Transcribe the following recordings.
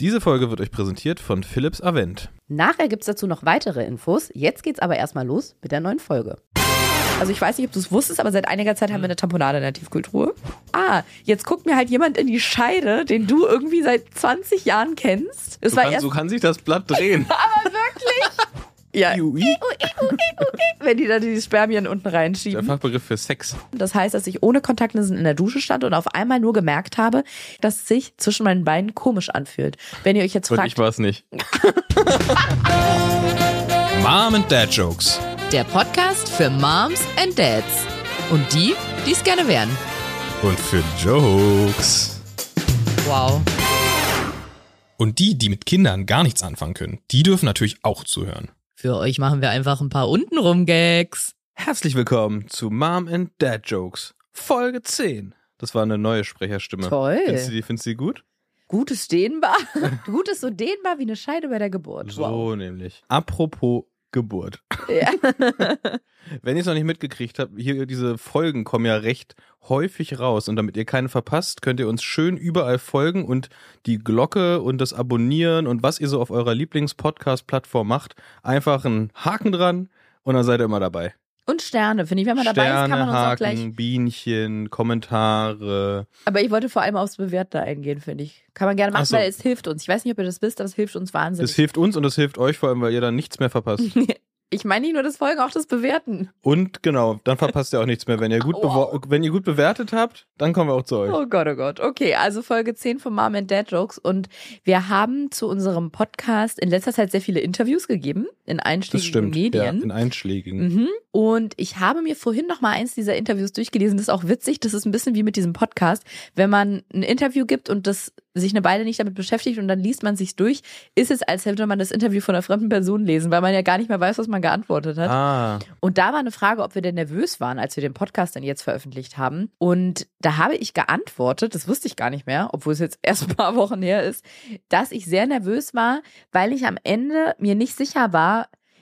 Diese Folge wird euch präsentiert von Philips Avent. Nachher gibt es dazu noch weitere Infos. Jetzt geht's aber erstmal los mit der neuen Folge. Also ich weiß nicht, ob du es wusstest, aber seit einiger Zeit haben wir eine Tamponade in der Tiefkultur. Ah, jetzt guckt mir halt jemand in die Scheide, den du irgendwie seit 20 Jahren kennst. Es So war kann, erst so kann sich das Blatt drehen. aber wirklich. Ja, Iu, i. wenn die da die Spermien unten Der reinschieben. Fachbegriff für Sex. Das heißt, dass ich ohne Kontaktlinsen in der Dusche stand und auf einmal nur gemerkt habe, dass es sich zwischen meinen Beinen komisch anfühlt. Wenn ihr euch jetzt Und fragt, ich war es nicht. Mom and Dad Jokes. Der Podcast für Moms and Dads. Und die, die es gerne wären. Und für Jokes. Wow. Und die, die mit Kindern gar nichts anfangen können, die dürfen natürlich auch zuhören. Für euch machen wir einfach ein paar untenrum Gags. Herzlich willkommen zu Mom and Dad Jokes, Folge 10. Das war eine neue Sprecherstimme. Toll. Findest du die, findest du die gut? Gutes dehnbar. Gutes so dehnbar wie eine Scheide bei der Geburt. So Wow. nämlich. Apropos Geburt. Ja. Wenn ihr es noch nicht mitgekriegt habt, hier diese Folgen kommen ja recht häufig raus und damit ihr keine verpasst, könnt ihr uns schön überall folgen und die Glocke und das Abonnieren und was ihr so auf eurer Lieblings-Podcast-Plattform macht, einfach einen Haken dran und dann seid ihr immer dabei. Und Sterne, finde ich. Wenn man dabei Sterne, ist, kann man uns auch Haken, gleich. Bienchen, Kommentare. Aber ich wollte vor allem aufs Bewährte eingehen, finde ich. Kann man gerne machen, Ach so. weil es hilft uns. Ich weiß nicht, ob ihr das wisst, aber es hilft uns wahnsinnig. Das hilft uns und das hilft euch vor allem, weil ihr dann nichts mehr verpasst. ich meine nicht nur das Folgen, auch das Bewerten. Und genau, dann verpasst ihr auch nichts mehr. Wenn ihr gut, Wow. wenn ihr gut bewertet habt, dann kommen wir auch zu euch. Oh Gott, oh Gott. Okay, also Folge 10 von Mom and Dad Jokes. Und wir haben zu unserem Podcast in letzter Zeit sehr viele Interviews gegeben in Das einschlägigen stimmt. Ja, Medien. in einschlägigen. Mhm. Und ich habe mir vorhin noch mal eins dieser Interviews durchgelesen. Das ist auch witzig. Das ist ein bisschen wie mit diesem Podcast. Wenn man ein Interview gibt und das sich eine Weile nicht damit beschäftigt und dann liest man sich's durch, ist es, als hätte man das Interview von einer fremden Person lesen, weil man ja gar nicht mehr weiß, was man geantwortet hat. Ah, Und da war eine Frage, ob wir denn nervös waren, als wir den Podcast dann jetzt veröffentlicht haben. Und da habe ich geantwortet, das wusste ich gar nicht mehr, obwohl es jetzt erst ein paar Wochen her ist, dass ich sehr nervös war, weil ich am Ende mir nicht sicher war,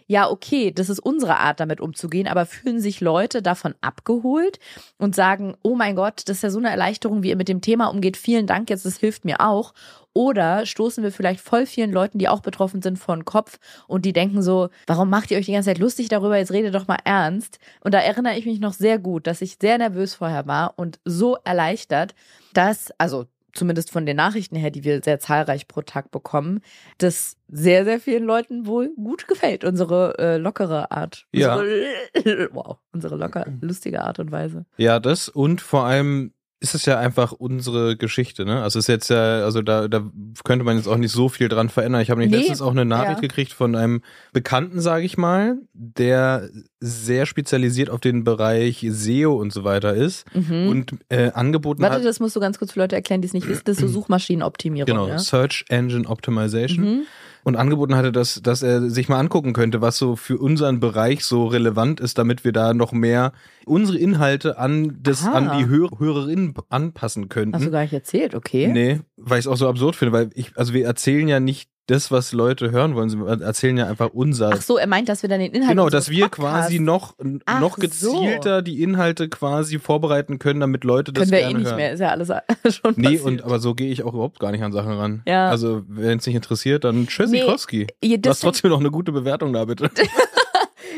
ja, okay, das ist unsere Art, damit umzugehen, aber fühlen sich Leute davon abgeholt und sagen, oh mein Gott, das ist ja so eine Erleichterung, wie ihr mit dem Thema umgeht. Vielen Dank, jetzt, das hilft mir auch. Oder stoßen wir vielleicht voll vielen Leuten, die auch betroffen sind, vor den Kopf und die denken so, warum macht ihr euch die ganze Zeit lustig darüber? Jetzt redet doch mal ernst. Und da erinnere ich mich noch sehr gut, dass ich sehr nervös vorher war und so erleichtert, dass, also zumindest von den Nachrichten her, die wir sehr zahlreich pro Tag bekommen, das sehr, sehr vielen Leuten wohl gut gefällt, unsere äh, lockere Art. Ja. Unsere, wow, unsere locker, lustige Art und Weise. ja, das und vor allem ist es ja einfach unsere Geschichte, ne? Also es ist jetzt ja, also da, da könnte man jetzt auch nicht so viel dran verändern. Ich habe nicht Nee, letztens auch eine Nachricht ja. gekriegt von einem Bekannten, sage ich mal, der sehr spezialisiert auf den Bereich SEO und so weiter ist Mhm. und äh, angeboten Warte, hat. das musst du ganz kurz für Leute erklären, die es nicht wissen. Das ist so Suchmaschinenoptimierung. Genau, Ja? Search Engine Optimization. Mhm. Und angeboten hatte, dass, dass er sich mal angucken könnte, was so für unseren Bereich so relevant ist, damit wir da noch mehr unsere Inhalte an, das, Aha. an die Hör Hörerinnen anpassen könnten. Hast du gar nicht erzählt, okay. Nee, weil ich es auch so absurd finde, weil ich, also wir erzählen ja nicht das, was Leute hören wollen, sie erzählen ja einfach unser. Ach so, er meint, dass wir dann den Inhalt Genau, dass wir Podcasts- quasi noch, Ach noch gezielter die Inhalte quasi vorbereiten können, damit Leute das können wir eh nicht hören. mehr, ist ja alles schon Nee, passiert. und aber so gehe ich auch überhaupt gar nicht an Sachen ran. Ja. Also, wenn es nicht interessiert, dann Tschüssikowski. Ja, Du hast trotzdem noch eine gute Bewertung da, bitte.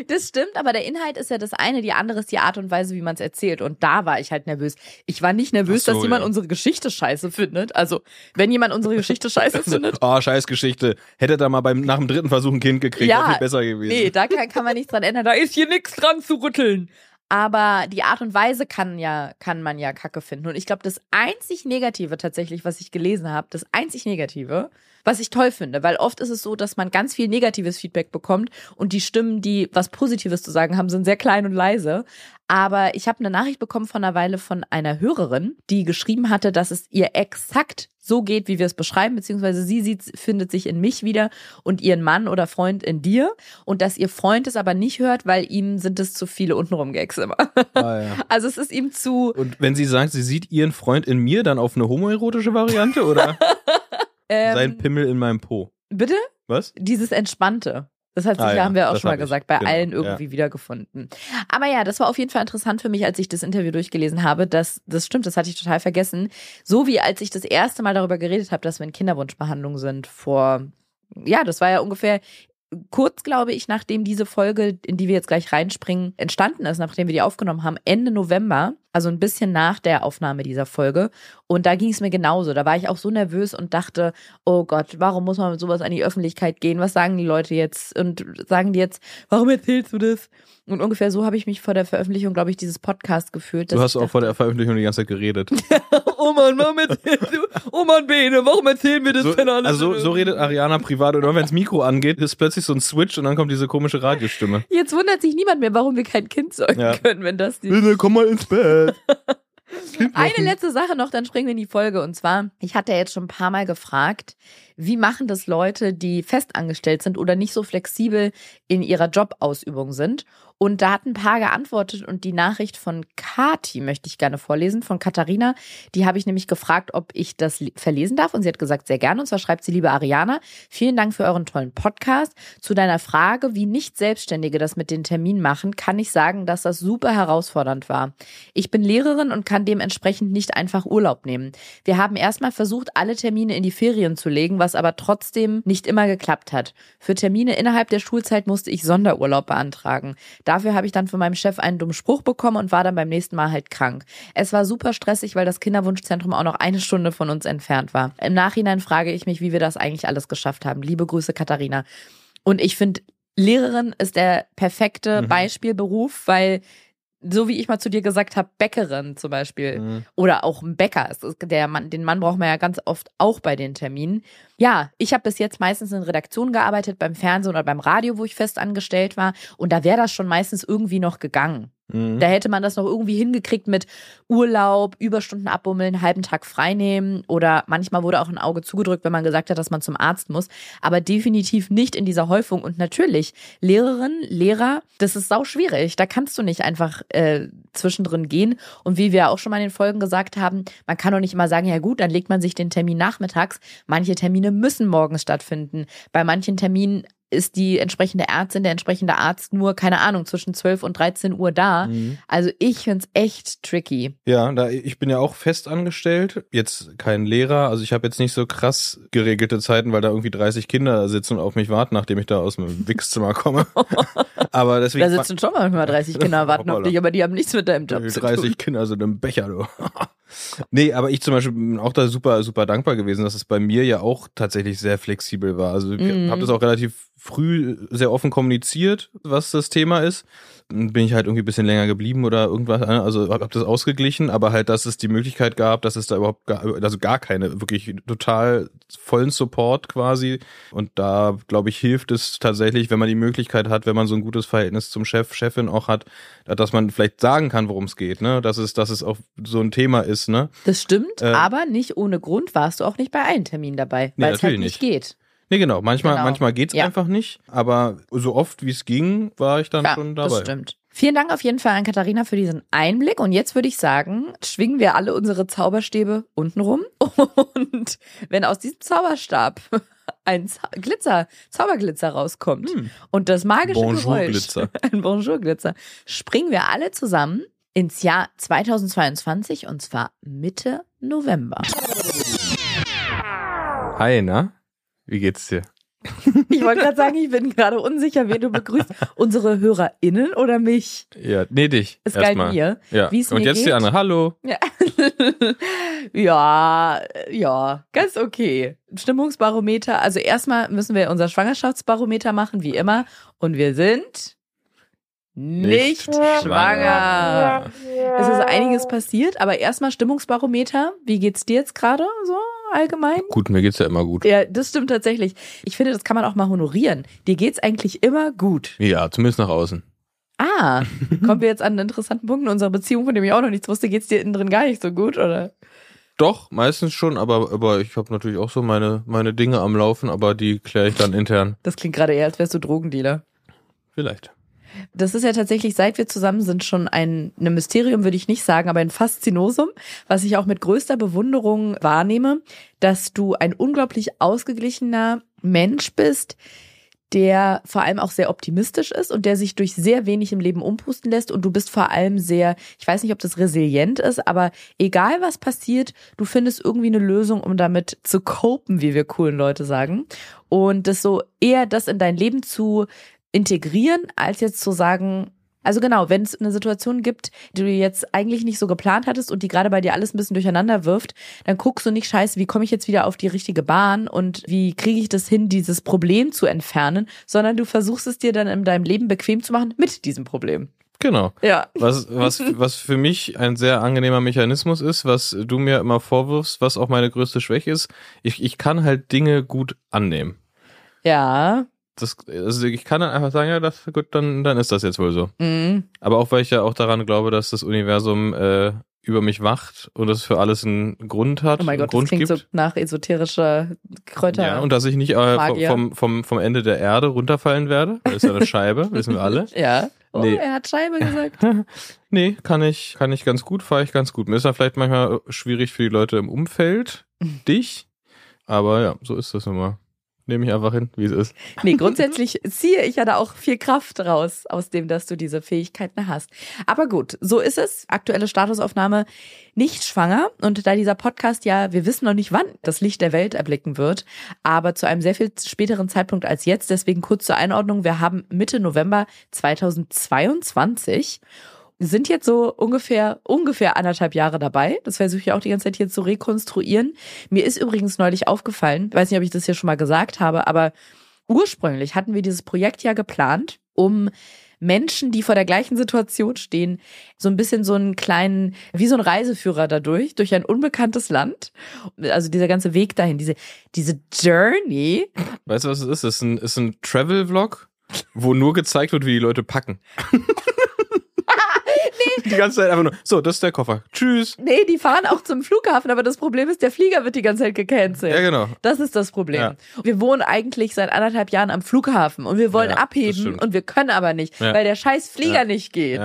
das stimmt, aber der Inhalt ist ja das eine, die andere ist die Art und Weise, wie man es erzählt. Und da war ich halt nervös. Ich war nicht nervös, so, dass jemand ja. unsere Geschichte scheiße findet. Also, wenn jemand unsere Geschichte scheiße findet, oh, Scheißgeschichte. Hätte da mal beim, nach dem dritten Versuch ein Kind gekriegt, Ja, wäre viel besser gewesen. nee, da kann, kann man nichts dran ändern. Da ist hier nichts dran zu rütteln. Aber die Art und Weise kann ja, kann man ja Kacke finden. Und ich glaube, das einzig Negative tatsächlich, was ich gelesen habe, das einzig Negative, was ich toll finde, weil oft ist es so, dass man ganz viel negatives Feedback bekommt und die Stimmen, die was Positives zu sagen haben, sind sehr klein und leise. Aber ich habe eine Nachricht bekommen von einer Weile von einer Hörerin, die geschrieben hatte, dass es ihr exakt so geht, wie wir es beschreiben, beziehungsweise sie sieht, findet sich in mich wieder und ihren Mann oder Freund in dir und dass ihr Freund es aber nicht hört, weil ihm sind es zu viele untenrum Gags immer. Ah, ja. Also es ist ihm zu Und wenn sie sagt, sie sieht ihren Freund in mir, dann auf eine homoerotische Variante oder ähm, sein Pimmel in meinem Po? bitte Was? dieses entspannte. Das hat sich, Ah ja, haben wir auch schon mal gesagt, bei Genau, allen ja. irgendwie wiedergefunden. Aber ja, das war auf jeden Fall interessant für mich, als ich das Interview durchgelesen habe. Das, das stimmt, das hatte ich total vergessen. So wie als ich das erste Mal darüber geredet habe, dass wir in Kinderwunschbehandlung sind vor, ja, das war ja ungefähr kurz, glaube ich, nachdem diese Folge, in die wir jetzt gleich reinspringen, entstanden ist, nachdem wir die aufgenommen haben, Ende November, also ein bisschen nach der Aufnahme dieser Folge. Und da ging es mir genauso. Da war ich auch so nervös und dachte, oh Gott, warum muss man mit sowas an die Öffentlichkeit gehen? Was sagen die Leute jetzt? Und sagen die jetzt, warum erzählst du das? Und ungefähr so habe ich mich vor der Veröffentlichung, glaube ich, dieses Podcast gefühlt. Du hast auch vor der Veröffentlichung die ganze Zeit geredet. dachte, oh Mann, warum erzählst du? Oh Mann, Bene, warum erzählen wir das So, denn alles? also so, so redet Ariana privat und wenn das Mikro angeht, ist plötzlich so ein Switch und dann kommt diese komische Radiostimme. Jetzt wundert sich niemand mehr, warum wir kein Kind zeugen Ja. können, wenn das die Bitte komm mal ins Bett. Eine letzte Sache noch, dann springen wir in die Folge. Und zwar, ich hatte ja jetzt schon ein paar Mal gefragt, wie machen das Leute, die festangestellt sind oder nicht so flexibel in ihrer Jobausübung sind? Und da hat ein paar geantwortet und die Nachricht von Kati möchte ich gerne vorlesen, von Katharina. Die habe ich nämlich gefragt, ob ich das verlesen darf und sie hat gesagt, sehr gerne. Und zwar schreibt sie, liebe Ariana, vielen Dank für euren tollen Podcast. Zu deiner Frage, wie nicht Selbstständige das mit den Terminen machen, kann ich sagen, dass das super herausfordernd war. Ich bin Lehrerin und kann dementsprechend nicht einfach Urlaub nehmen. Wir haben erstmal versucht, alle Termine in die Ferien zu legen, was aber trotzdem nicht immer geklappt hat. Für Termine innerhalb der Schulzeit musste ich Sonderurlaub beantragen. Dafür habe ich dann von meinem Chef einen dummen Spruch bekommen und war dann beim nächsten Mal halt krank. Es war super stressig, weil das Kinderwunschzentrum auch noch eine Stunde von uns entfernt war. Im Nachhinein frage ich mich, wie wir das eigentlich alles geschafft haben. Liebe Grüße, Katharina. Und ich finde, Lehrerin ist der perfekte Mhm. Beispielberuf, weil so wie ich mal zu dir gesagt habe, Bäckerin zum Beispiel Mhm. oder auch ein Bäcker. Der Mann, den Mann braucht man ja ganz oft auch bei den Terminen. Ja, ich habe bis jetzt meistens in Redaktion gearbeitet, beim Fernsehen oder beim Radio, wo ich fest angestellt war. Und da wäre das schon meistens irgendwie noch gegangen. Mhm. Da hätte man das noch irgendwie hingekriegt mit Urlaub, Überstunden abbummeln, halben Tag freinehmen oder manchmal wurde auch ein Auge zugedrückt, wenn man gesagt hat, dass man zum Arzt muss. Aber definitiv nicht in dieser Häufung. Und natürlich, Lehrerin, Lehrer, das ist sau schwierig. Da kannst du nicht einfach äh, zwischendrin gehen. Und wie wir auch schon mal in den Folgen gesagt haben, man kann doch nicht immer sagen, ja gut, dann legt man sich den Termin nachmittags. Manche Termine müssen morgens stattfinden. Bei manchen Terminen ist die entsprechende Ärztin, der entsprechende Arzt nur, keine Ahnung, zwischen 12 und 13 Uhr da. Mhm. Also ich find's echt tricky. Ja, da, ich bin ja auch fest angestellt, jetzt kein Lehrer, also ich habe jetzt nicht so krass geregelte Zeiten, weil da irgendwie 30 Kinder sitzen und auf mich warten, nachdem ich da aus dem Wichszimmer komme. Aber deswegen Da sitzen schon manchmal 30 Kinder, warten auf dich, aber die haben nichts mit deinem Job zu 30 tun. Kinder sind im Becher, du. nee, aber ich zum Beispiel bin auch da super, super dankbar gewesen, dass es bei mir ja auch tatsächlich sehr flexibel war. Also ich Mhm. habe das auch relativ früh sehr offen kommuniziert, was das Thema ist. Dann bin ich halt irgendwie ein bisschen länger geblieben oder irgendwas, also habe hab das ausgeglichen, aber halt, dass es die Möglichkeit gab, dass es da überhaupt gar, also gar keine, wirklich total vollen Support quasi. Und da, glaube ich, hilft es tatsächlich, wenn man die Möglichkeit hat, wenn man so ein gutes Verhältnis zum Chef, Chefin auch hat, dass man vielleicht sagen kann, worum es geht, ne? Dass es, dass es auch so ein Thema ist, ne? Das stimmt, Äh, aber nicht ohne Grund warst du auch nicht bei allen Terminen dabei, Nee, weil es halt natürlich nicht geht. Nee, genau. Manchmal, Genau. manchmal geht's Ja. einfach nicht, aber so oft wie es ging, war ich dann Ja, schon dabei. das stimmt. Vielen Dank auf jeden Fall an Katharina für diesen Einblick. Und jetzt würde ich sagen, schwingen wir alle unsere Zauberstäbe unten rum. Und wenn aus diesem Zauberstab ein Zau Glitzer, Zauberglitzer rauskommt Hm. und das magische Bonjour-Glitzer. Geräusch, ein Bonjour-Glitzer, springen wir alle zusammen ins Jahr 2022 und zwar Mitte November. Hi, na? Wie geht's dir? Ich wollte gerade sagen, ich bin gerade unsicher, wen du begrüßt. Unsere HörerInnen oder mich? Ja, nee, dich. Es galt erstmal. mir. Ja. Wie es Und mir jetzt die geht? andere. Hallo. Ja. ja, ja, ganz okay. Stimmungsbarometer. Also erstmal müssen wir unser Schwangerschaftsbarometer machen, wie immer. Und wir sind nicht, Nicht schwanger. Es ist einiges passiert, aber erstmal Stimmungsbarometer. Wie geht's dir jetzt gerade so allgemein? Gut, mir geht's ja immer gut. Ja, das stimmt tatsächlich. Ich finde, das kann man auch mal honorieren. Dir geht's eigentlich immer gut. Ja, zumindest nach außen. Ah, kommen wir jetzt an einen interessanten Punkt in unserer Beziehung, von dem ich auch noch nichts wusste. Geht's dir innen drin gar nicht so gut, oder? Doch, meistens schon, aber, aber ich habe natürlich auch so meine, meine Dinge am Laufen, aber die kläre ich dann intern. Das klingt gerade eher, als wärst du Drogendealer. Vielleicht. Das ist ja tatsächlich, seit wir zusammen sind, schon ein, ein Mysterium, würde ich nicht sagen, aber ein Faszinosum, was ich auch mit größter Bewunderung wahrnehme, dass du ein unglaublich ausgeglichener Mensch bist, der vor allem auch sehr optimistisch ist und der sich durch sehr wenig im Leben umpusten lässt und du bist vor allem sehr, ich weiß nicht, ob das resilient ist, aber egal was passiert, du findest irgendwie eine Lösung, um damit zu copen, wie wir coolen Leute sagen. Und das so eher das in dein Leben zu integrieren, als jetzt zu sagen, also genau, wenn es eine Situation gibt, die du jetzt eigentlich nicht so geplant hattest und die gerade bei dir alles ein bisschen durcheinander wirft, dann guckst du nicht scheiße, wie komme ich jetzt wieder auf die richtige Bahn und wie kriege ich das hin, dieses Problem zu entfernen, sondern du versuchst es dir dann in deinem Leben bequem zu machen mit diesem Problem. Genau. Ja. Was, was, was für mich ein sehr angenehmer Mechanismus ist, was du mir immer vorwirfst, was auch meine größte Schwäche ist, ich, ich kann halt Dinge gut annehmen. Ja. Das, also ich kann dann einfach sagen, ja, das gut, dann, dann ist das jetzt wohl so. Mhm. Aber auch weil ich ja auch daran glaube, dass das Universum äh, über mich wacht und es für alles einen Grund hat, Oh mein Gott, das Grund klingt gibt. so nach esoterischer Kräuter. ja, und dass ich nicht äh, vom, vom, vom Ende der Erde runterfallen werde. Das ist ja eine Scheibe, wissen wir alle. Ja. Oh, Nee. er hat Scheibe gesagt. Nee, kann ich, kann ich ganz gut, fahre ich ganz gut. Mir ist ja vielleicht manchmal schwierig für die Leute im Umfeld, dich. Aber ja, so ist das immer. Nehme ich einfach hin, wie es ist. Nee, grundsätzlich ziehe ich ja da auch viel Kraft raus, aus dem, dass du diese Fähigkeiten hast. Aber gut, so ist es. Aktuelle Statusaufnahme nicht schwanger. Und da dieser Podcast ja, wir wissen noch nicht, wann das Licht der Welt erblicken wird, aber zu einem sehr viel späteren Zeitpunkt als jetzt. Deswegen kurz zur Einordnung. Wir haben Mitte November 2022 sind jetzt so ungefähr, ungefähr anderthalb Jahre dabei. Das versuche ich auch die ganze Zeit hier zu rekonstruieren. Mir ist übrigens neulich aufgefallen, weiß nicht, ob ich das hier schon mal gesagt habe, aber ursprünglich hatten wir dieses Projekt ja geplant, um Menschen, die vor der gleichen Situation stehen, so ein bisschen so einen kleinen, wie so ein Reiseführer dadurch, durch ein unbekanntes Land. Also dieser ganze Weg dahin, diese, diese Journey. Weißt du, was es ist? Es ist ein, ist ein Travel-Vlog, wo nur gezeigt wird, wie die Leute packen. Die ganze Zeit einfach nur, so, das ist der Koffer. Tschüss. Nee, die fahren auch zum Flughafen, aber das Problem ist, der Flieger wird die ganze Zeit gecancelt. Ja, genau. Das ist das Problem. Ja. Wir wohnen eigentlich seit anderthalb Jahren am Flughafen und wir wollen Ja, abheben und wir können aber nicht, Ja. weil der scheiß Flieger nicht geht.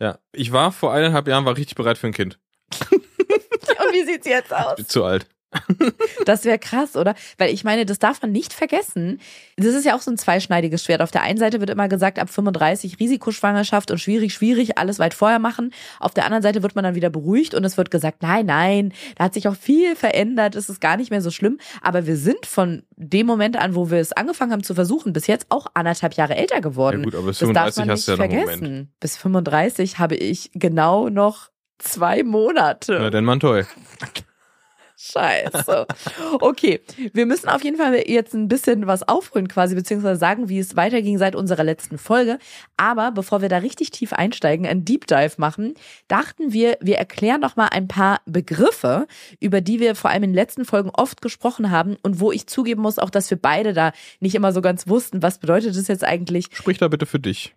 Ja. Ich war vor eineinhalb Jahren, war richtig bereit für ein Kind. Und wie sieht's jetzt aus? Bin zu alt. Das wäre krass, oder? Weil ich meine, das darf man nicht vergessen. Das ist ja auch so ein zweischneidiges Schwert. Auf der einen Seite wird immer gesagt, ab 35 Risikoschwangerschaft und schwierig, schwierig, alles weit vorher machen. Auf der anderen Seite wird man dann wieder beruhigt und es wird gesagt, nein, nein, da hat sich auch viel verändert, es ist gar nicht mehr so schlimm. Aber wir sind von dem Moment an, wo wir es angefangen haben zu versuchen, bis jetzt auch anderthalb Jahre älter geworden. Ja gut, aber bis das darf 35 man hast du ja noch einen vergessen. Moment. Bis 35 habe ich genau noch zwei Monate. Na, denn man toll. Scheiße. Okay, wir müssen auf jeden Fall jetzt ein bisschen was aufholen quasi, beziehungsweise sagen, wie es weiterging seit unserer letzten Folge. Aber bevor wir da richtig tief einsteigen, einen Deep Dive machen, dachten wir, wir erklären noch mal ein paar Begriffe, über die wir vor allem in den letzten Folgen oft gesprochen haben und wo ich zugeben muss, auch dass wir beide da nicht immer so ganz wussten, was bedeutet das jetzt eigentlich. Sprich da bitte für dich.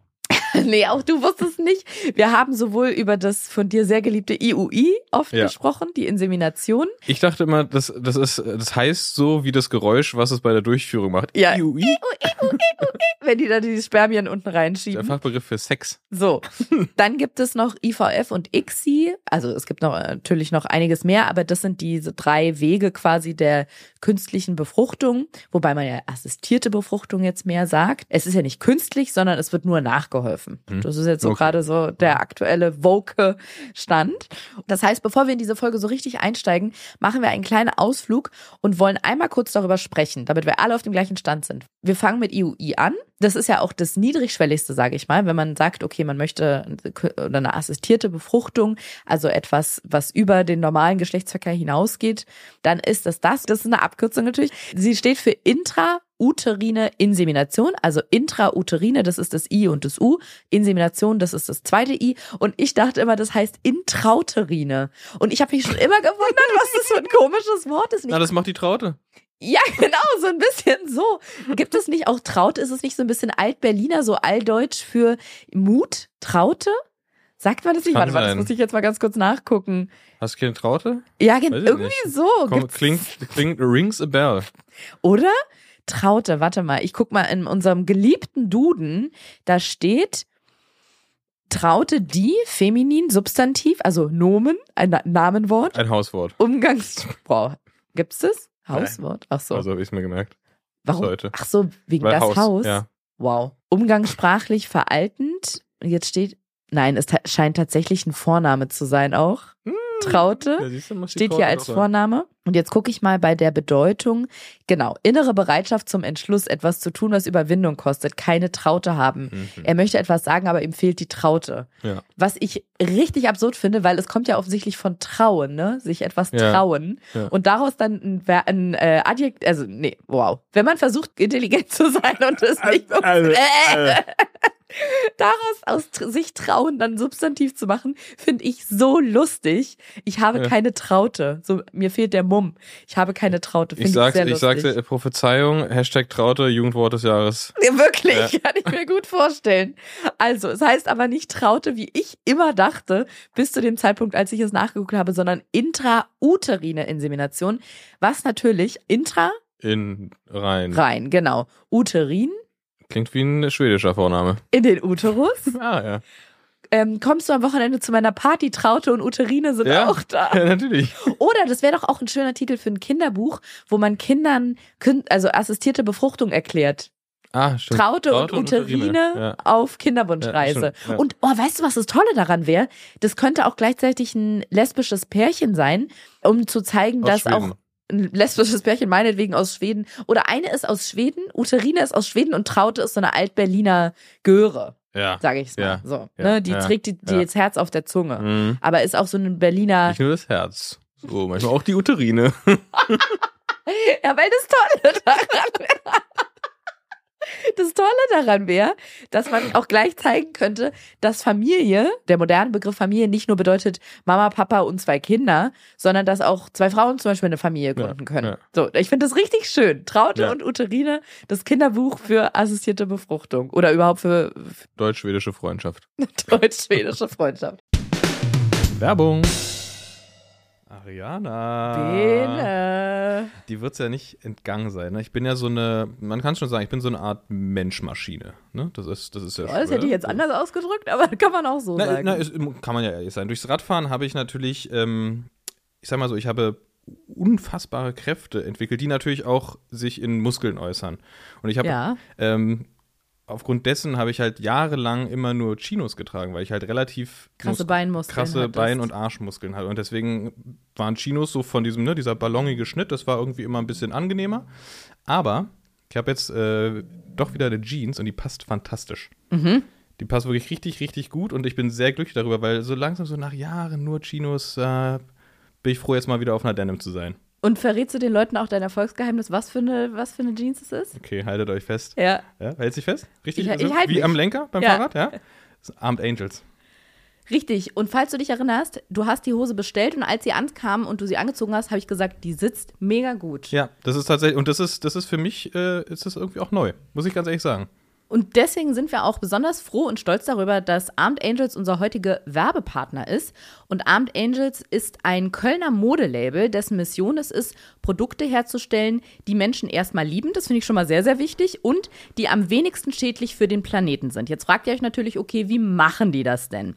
nee, auch du wusstest nicht. Wir haben sowohl über das von dir sehr geliebte IUI oft Ja. gesprochen, die Insemination. Ich dachte immer, das, das ist, das heißt so wie das Geräusch, was es bei der Durchführung macht. Ja. Iui. wenn die da die Spermien unten Der reinschieben. Fachbegriff für Sex. So, dann gibt es noch IVF und ICSI. Also es gibt noch äh, natürlich noch einiges mehr, aber das sind diese drei Wege quasi der künstlichen Befruchtung, wobei man ja assistierte Befruchtung jetzt mehr sagt. Es ist ja nicht künstlich, sondern es wird nur nachgeholfen. Hm. Das ist jetzt so Okay. gerade so der aktuelle woke Stand. Das heißt, bevor wir in diese Folge so richtig einsteigen, machen wir einen kleinen Ausflug und wollen einmal kurz darüber sprechen, damit wir alle auf dem gleichen Stand sind. Wir fangen mit IUI an. Das ist ja auch das niedrigschwelligste, sage ich mal, wenn man sagt, okay, man möchte eine assistierte Befruchtung, also etwas, was über den normalen Geschlechtsverkehr hinausgeht, dann ist das das. Das ist eine Abkürzung natürlich. Sie steht für intrauterine Insemination, also intrauterine, das ist das I und das U, Insemination, das ist das zweite I und ich dachte immer, das heißt intrauterine und ich habe mich schon immer gewundert, was das für ein komisches Wort ist. Na, das macht die Traute. ja, genau, so ein bisschen so. Gibt es nicht auch Traute? Ist es nicht so ein bisschen Altberliner, so alldeutsch für Mut? Traute? Sagt man das nicht? Kann Warte mal, das muss ich jetzt mal ganz kurz nachgucken. Hast du keine Traute? Ja, irgendwie nicht. so. Komm, klingt, klingt, rings a bell. Oder? Traute, warte mal, ich guck mal in unserem geliebten Duden, da steht Traute die, feminin, Substantiv, also Nomen, ein Na- Namenwort, Ein Hauswort. Umgangs... Wow, gibt's das? Hauswort? Ach so. Also habe ich es mir gemerkt. Warum? heute. Ach so, wegen Weil das Haus. Haus, ja. Wow. Umgangssprachlich veraltend. Jetzt steht, nein, es scheint tatsächlich ein Vorname zu sein auch. Traute. Ja, siehst du, muss die Steht hier als. Vorname. Und jetzt gucke ich mal bei der Bedeutung. Genau, innere Bereitschaft zum Entschluss, etwas zu tun, was Überwindung kostet. Keine Traute haben. Mhm. Er möchte etwas sagen, aber ihm fehlt die Traute. Ja. Was ich richtig absurd finde, weil es kommt ja offensichtlich von trauen, ne? Sich etwas Ja. trauen. Ja. Und daraus dann ein, ein äh, Adjekt, also nee, wow. Wenn man versucht, intelligent zu sein und es nicht Also, äh, daraus aus sich trauen, dann Substantiv zu machen, finde ich so lustig. Ich habe Ja. keine Traute. So, mir fehlt der Mumm. Ich habe keine Traute. Ich ich, sag's, sehr ich sag's, äh, Prophezeiung, Hashtag Traute, Jugendwort des Jahres. Ja, wirklich, Ja. kann ich mir gut vorstellen. Also, es heißt aber nicht Traute, wie ich immer dachte, bis zu dem Zeitpunkt, als ich es nachgeguckt habe, sondern intrauterine Insemination, was natürlich intra In rein. rein, genau, uterin Klingt wie ein schwedischer Vorname. in den Uterus. Ah, ja. Ähm, kommst du am Wochenende zu meiner Party? Traute und Uterine sind Ja. auch da. Ja, natürlich. Oder das wäre doch auch ein schöner Titel für ein Kinderbuch, wo man Kindern also assistierte Befruchtung erklärt. Ah, stimmt. Traute, und Uterine Ja. auf Kinderwunschreise. Ja. Und oh, weißt du, was das Tolle daran wäre? Das könnte auch gleichzeitig ein lesbisches Pärchen sein, um zu zeigen, Aus dass Schweden. auch ein lesbisches Pärchen meinetwegen aus Schweden oder eine ist aus Schweden, Uterine ist aus Schweden und Traute ist so eine Altberliner Göre, Ja. sage ich mal. Ja, So, ja, ne? Die ja, trägt die, die jetzt Herz auf der Zunge. Mhm. Aber ist auch so ein Berliner. Nicht nur das Herz. So, manchmal auch die Uterine. Ja, weil das Tolle daran. Das Tolle daran wäre, dass man auch gleich zeigen könnte, dass Familie, der moderne Begriff Familie nicht nur bedeutet Mama, Papa und zwei Kinder, sondern dass auch zwei Frauen zum Beispiel eine Familie gründen können. ja. So, ich finde das richtig schön. Traute Ja. und Uterine, das Kinderbuch für assistierte Befruchtung oder überhaupt für, für Deutsch-schwedische Freundschaft. deutsch-schwedische Freundschaft. Werbung. Ariana. Bene. Die wird's ja nicht entgangen sein. Ne? Ich bin ja so eine, man kann schon sagen, ich bin so eine Art Menschmaschine. Ne? Das ist, das ist ja Oh, das hätte ich jetzt anders ausgedrückt, aber kann man auch so Na, sagen. na, ist, kann man ja ehrlich sein. Durchs Radfahren habe ich natürlich, ähm, ich sag mal so, ich habe unfassbare Kräfte entwickelt, die natürlich auch sich in Muskeln äußern. Und ich habe ja. ähm, aufgrund dessen habe ich halt jahrelang immer nur Chinos getragen, weil ich halt relativ Krasse Mus- Beinmuskeln krasse hattest. Bein- und Arschmuskeln hatte. Und deswegen waren Chinos so von diesem, ne, dieser ballonige Schnitt, das war irgendwie immer ein bisschen angenehmer. Aber ich habe jetzt äh, doch wieder eine Jeans und die passt fantastisch. Mhm. Die passt wirklich richtig, richtig gut und ich bin sehr glücklich darüber, weil so langsam, so nach Jahren nur Chinos, äh, bin ich froh, jetzt mal wieder auf einer Denim zu sein. Und verrätst du den Leuten auch dein Erfolgsgeheimnis, was für eine, was für eine Jeans es ist? Okay, haltet euch fest. Ja. Ja, hält sich fest? Richtig? Ich- Also ich halt wie mich. am Lenker beim Ja. Fahrrad, ja? Armed Angels. Richtig. Und falls du dich erinnerst, du hast die Hose bestellt und als sie ankam und du sie angezogen hast, habe ich gesagt, die sitzt mega gut. Ja, das ist tatsächlich, und das ist, das ist für mich, äh, ist das irgendwie auch neu, muss ich ganz ehrlich sagen. Und deswegen sind wir auch besonders froh und stolz darüber, dass Armed Angels unser heutiger Werbepartner ist. Und Armed Angels ist ein Kölner Modelabel, dessen Mission es ist, Produkte herzustellen, die Menschen erstmal lieben. Das finde ich schon mal sehr, sehr wichtig. Und die am wenigsten schädlich für den Planeten sind. Jetzt fragt ihr euch natürlich, okay, wie machen die das denn?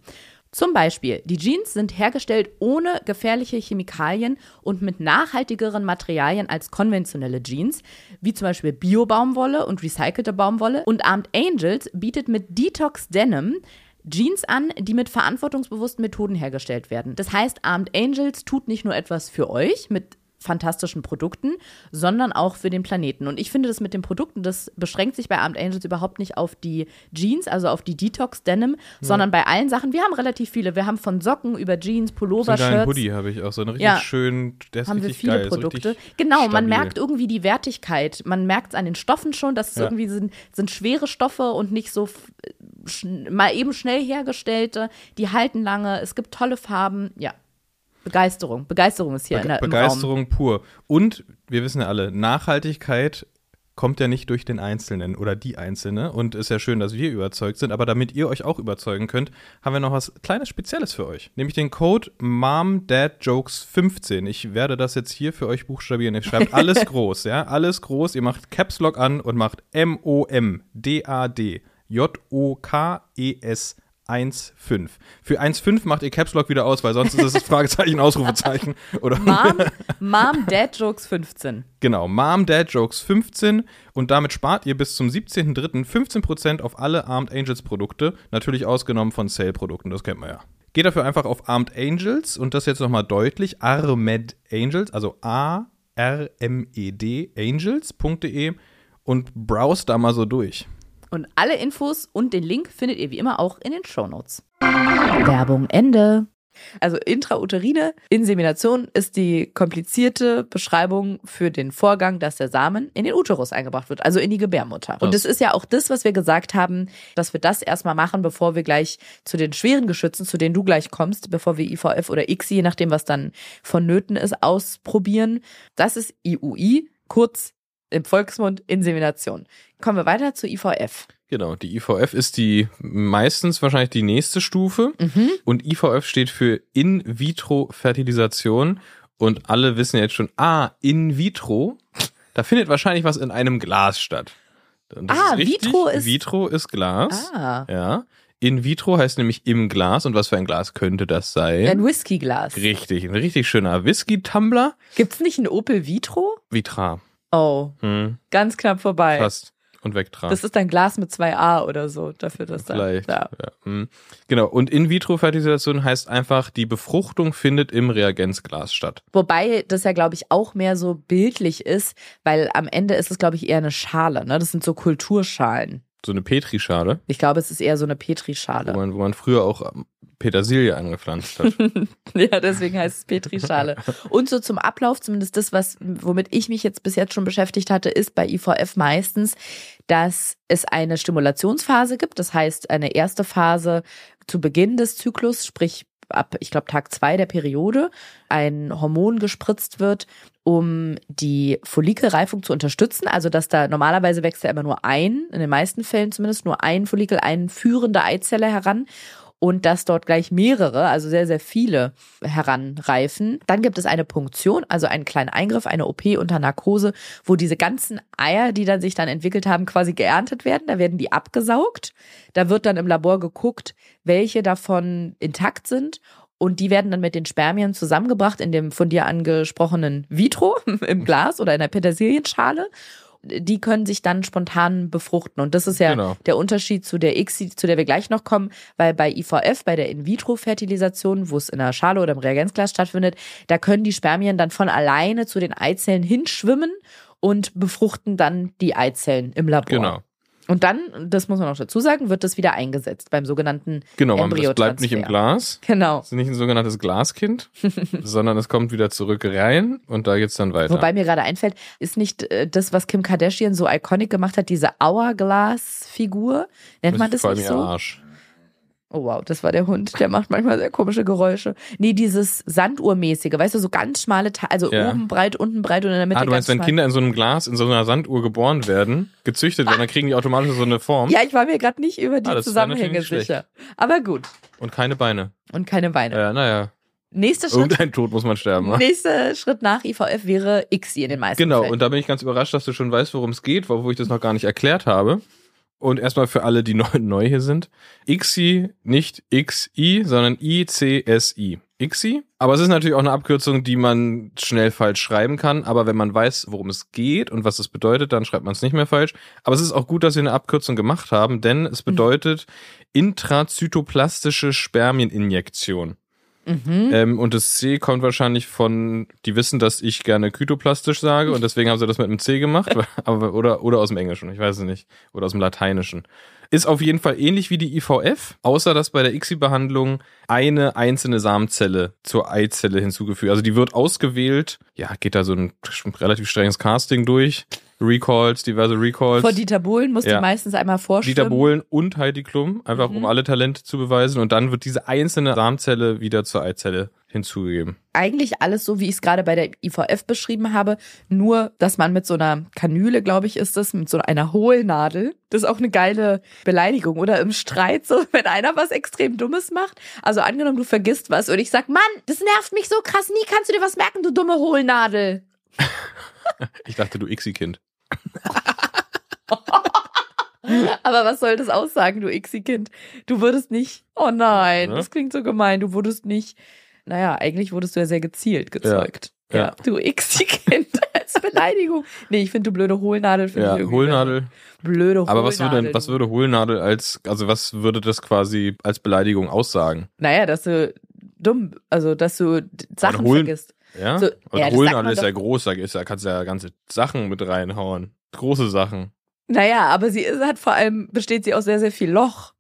Zum Beispiel, die Jeans sind hergestellt ohne gefährliche Chemikalien und mit nachhaltigeren Materialien als konventionelle Jeans, wie zum Beispiel Bio-Baumwolle und recycelte Baumwolle. Und Armed Angels bietet mit Detox Denim Jeans an, die mit verantwortungsbewussten Methoden hergestellt werden. Das heißt, Armed Angels tut nicht nur etwas für euch mit fantastischen Produkten, sondern auch für den Planeten. Und ich finde das mit den Produkten, das beschränkt sich bei Armed Angels überhaupt nicht auf die Jeans, also auf die Detox Denim, sondern bei allen Sachen. Wir haben relativ viele. Wir haben von Socken über Jeans, So Pullover, geilen Shirts. Hoodie habe ich auch, so einen richtig Ja. schönen, der ist Haben wir richtig viele geil. so Produkte. genau, man stabil. merkt irgendwie die Wertigkeit. Man merkt es an den Stoffen schon, dass es Ja. irgendwie sind, sind schwere Stoffe und nicht so schn mal eben schnell hergestellte. Die halten lange. Es gibt tolle Farben. Ja. Begeisterung. Begeisterung ist hier Bege in der. Begeisterung pur. Und wir wissen ja alle, Nachhaltigkeit kommt ja nicht durch den Einzelnen oder die Einzelne. Und ist ja schön, dass wir überzeugt sind. Aber damit ihr euch auch überzeugen könnt, haben wir noch was kleines Spezielles für euch. Nämlich den Code MOMDADJOKES15. Ich werde das jetzt hier für euch buchstabieren. Ihr schreibt alles groß, ja? Alles groß. Ihr macht Caps Lock an und macht M-O-M-D-A-D J-O-K-E-S 1,5. Für 1,5 macht ihr Caps Lock wieder aus, weil sonst ist es das Fragezeichen, Ausrufezeichen. Oder Mom, Mom Dad Jokes 15. Genau, Mom Dad Jokes 15 und damit spart ihr bis zum 17.03. 15% auf alle Armed Angels Produkte, natürlich ausgenommen von Sale-Produkten, das kennt man ja. Geht dafür einfach auf Armed Angels und das jetzt nochmal deutlich, Armed Angels, also A-R-M-E-D, angels.de und browse da mal so durch. Und alle Infos und den Link findet ihr wie immer auch in den Shownotes. Werbung Ende. Also intrauterine Insemination ist die komplizierte Beschreibung für den Vorgang, dass der Samen in den Uterus eingebracht wird, also in die Gebärmutter. Und das ist ja auch das, was wir gesagt haben, dass wir das erstmal machen, bevor wir gleich zu den schweren Geschützen, zu denen du gleich kommst, bevor wir IVF oder ICSI, je nachdem, was dann vonnöten ist, ausprobieren. Das ist IUI, kurz im Volksmund Insemination. Kommen wir weiter zu IVF. Genau, die IVF ist die meistens wahrscheinlich die nächste Stufe und IVF steht für In vitro Fertilisation und alle wissen jetzt schon, ah, in vitro, da findet wahrscheinlich was in einem Glas statt. Ah, ist richtig. vitro ist- Vitro ist Glas. Ah, Ja. In vitro heißt nämlich im Glas und was für ein Glas könnte das sein? ein Whiskyglas. Richtig, ein richtig schöner Whisky-Tumbler. Gibt's nicht ein Opel Vitro? Vitra. Oh, Hm, ganz knapp vorbei. fast. Und Vectra. Das ist ein Glas mit zwei A oder so, dafür dass da. Vielleicht. Ja. Ja. hm. Genau. Und In-vitro-Fertilisation heißt einfach, die Befruchtung findet im Reagenzglas statt. Wobei das ja, glaube ich, auch mehr so bildlich ist, weil am Ende ist es, glaube ich, eher eine Schale. Ne? Das sind so Kulturschalen. So eine Petrischale, Ich glaube, es ist eher so eine wo Petrischale. man, wo man früher auch Petersilie angepflanzt hat. Ja, deswegen heißt es Petrischale. Und so zum Ablauf, zumindest das, was, womit ich mich jetzt bis jetzt schon beschäftigt hatte, ist bei IVF meistens, dass es eine Stimulationsphase gibt. Das heißt, eine erste Phase zu Beginn des Zyklus, sprich ab, ich glaube, Tag zwei der Periode, ein Hormon gespritzt wird, um die Follikelreifung zu unterstützen. Also, dass da normalerweise wächst ja immer nur ein, in den meisten Fällen zumindest nur ein Follikel, eine führende Eizelle heran und dass dort gleich mehrere, also sehr, sehr viele heranreifen. Dann gibt es eine Punktion, also einen kleinen Eingriff, eine OP unter Narkose, wo diese ganzen Eier, die dann sich dann entwickelt haben, quasi geerntet werden. Da werden die abgesaugt. Da wird dann im Labor geguckt, welche davon intakt sind. Und die werden dann mit den Spermien zusammengebracht in dem von dir angesprochenen Vitro im Glas oder in der Petersilienschale. Die können sich dann spontan befruchten. Und das ist ja Genau. der Unterschied zu der ICSI, zu der wir gleich noch kommen, weil bei IVF, bei der In-vitro-Fertilisation, wo es in der Schale oder im Reagenzglas stattfindet, da können die Spermien dann von alleine zu den Eizellen hinschwimmen und befruchten dann die Eizellen im Labor. Genau. Und dann, das muss man auch dazu sagen, wird das wieder eingesetzt beim sogenannten Genau, man, das bleibt nicht im. Glas. Genau. Das ist nicht ein sogenanntes Glaskind, sondern es kommt wieder zurück rein und da geht's dann weiter. Wobei mir gerade einfällt, ist nicht äh, das, was Kim Kardashian so iconic gemacht hat, diese Hourglass-Figur? Nennt man das nicht so? Arsch. Oh wow, das war der Hund. Der macht manchmal sehr komische Geräusche. Nee, dieses Sanduhrmäßige, weißt du, so ganz schmale, Te also Ja. oben breit, unten breit und in der Mitte Ah, du meinst, wenn schmal. Kinder in so einem Glas, in so einer Sanduhr geboren werden, gezüchtet werden, dann kriegen die automatisch so eine Form Ja, ich war mir gerade nicht über die Ah, Zusammenhänge sicher. Aber gut. und keine Beine. Und keine Beine. Ja, naja, Nächster Schritt. irgendein Tod muss man sterben. ne? Nächster Schritt nach IVF wäre ICSI in den meisten Genau, Fällen. und da bin ich ganz überrascht, dass du schon weißt, worum es geht, wo ich das noch gar nicht erklärt habe. Und erstmal für alle, die neu, neu hier sind. ICSI, nicht XI, sondern ICSI. ICSI. Aber es ist natürlich auch eine Abkürzung, die man schnell falsch schreiben kann. Aber wenn man weiß, worum es geht und was es bedeutet, dann schreibt man es nicht mehr falsch. Aber es ist auch gut, dass wir eine Abkürzung gemacht haben, denn es bedeutet intrazytoplastische Spermieninjektion. Mhm. Ähm, und das C kommt wahrscheinlich von, die wissen, dass ich gerne kytoplastisch sage und deswegen haben sie das mit einem C gemacht, aber, oder, oder aus dem Englischen, ich weiß es nicht, oder aus dem Lateinischen. Ist auf jeden Fall ähnlich wie die IVF, außer dass bei der ICSI-Behandlung eine einzelne Samenzelle zur Eizelle hinzugefügt. Also die wird ausgewählt, ja, geht da so ein relativ strenges Casting durch, Recalls, diverse Recalls. Vor Dieter Bohlen musste Ja. meistens einmal vorschwimmen. Dieter Bohlen und Heidi Klum, einfach Mhm. um alle Talente zu beweisen. Und dann wird diese einzelne Samenzelle wieder zur Eizelle hinzugegeben. Eigentlich alles so, wie ich es gerade bei der IVF beschrieben habe, nur, dass man mit so einer Kanüle, glaube ich, ist das, mit so einer Hohlnadel, das ist auch eine geile Beleidigung oder im Streit so, wenn einer was extrem Dummes macht. Also angenommen, du vergisst was und ich sag, Mann, das nervt mich so krass, nie kannst du dir was merken, du dumme Hohlnadel. Ich dachte, du Ixi-Kind. Aber was soll das aussagen, du Ixi-Kind? Du würdest nicht, oh nein, Ja. das klingt so gemein, du wurdest nicht, naja, eigentlich wurdest du ja sehr gezielt gezeugt. Ja, Ja. du Ixi-Kind als Beleidigung. Nee, ich finde du blöde Hohlnadel. Find Ja, ich irgendwie Hohlnadel. Blöde Hohlnadel. Aber was würde, was würde Hohlnadel als, also was würde das quasi als Beleidigung aussagen? Naja, dass du dumm, also dass du Sachen Hohlen- vergisst. Ja? So, Und ja, man ist ja groß, da ist ja, kannst du ja ganze Sachen mit reinhauen. Große Sachen. Naja, aber sie ist, hat vor allem, besteht sie aus sehr, sehr viel Loch.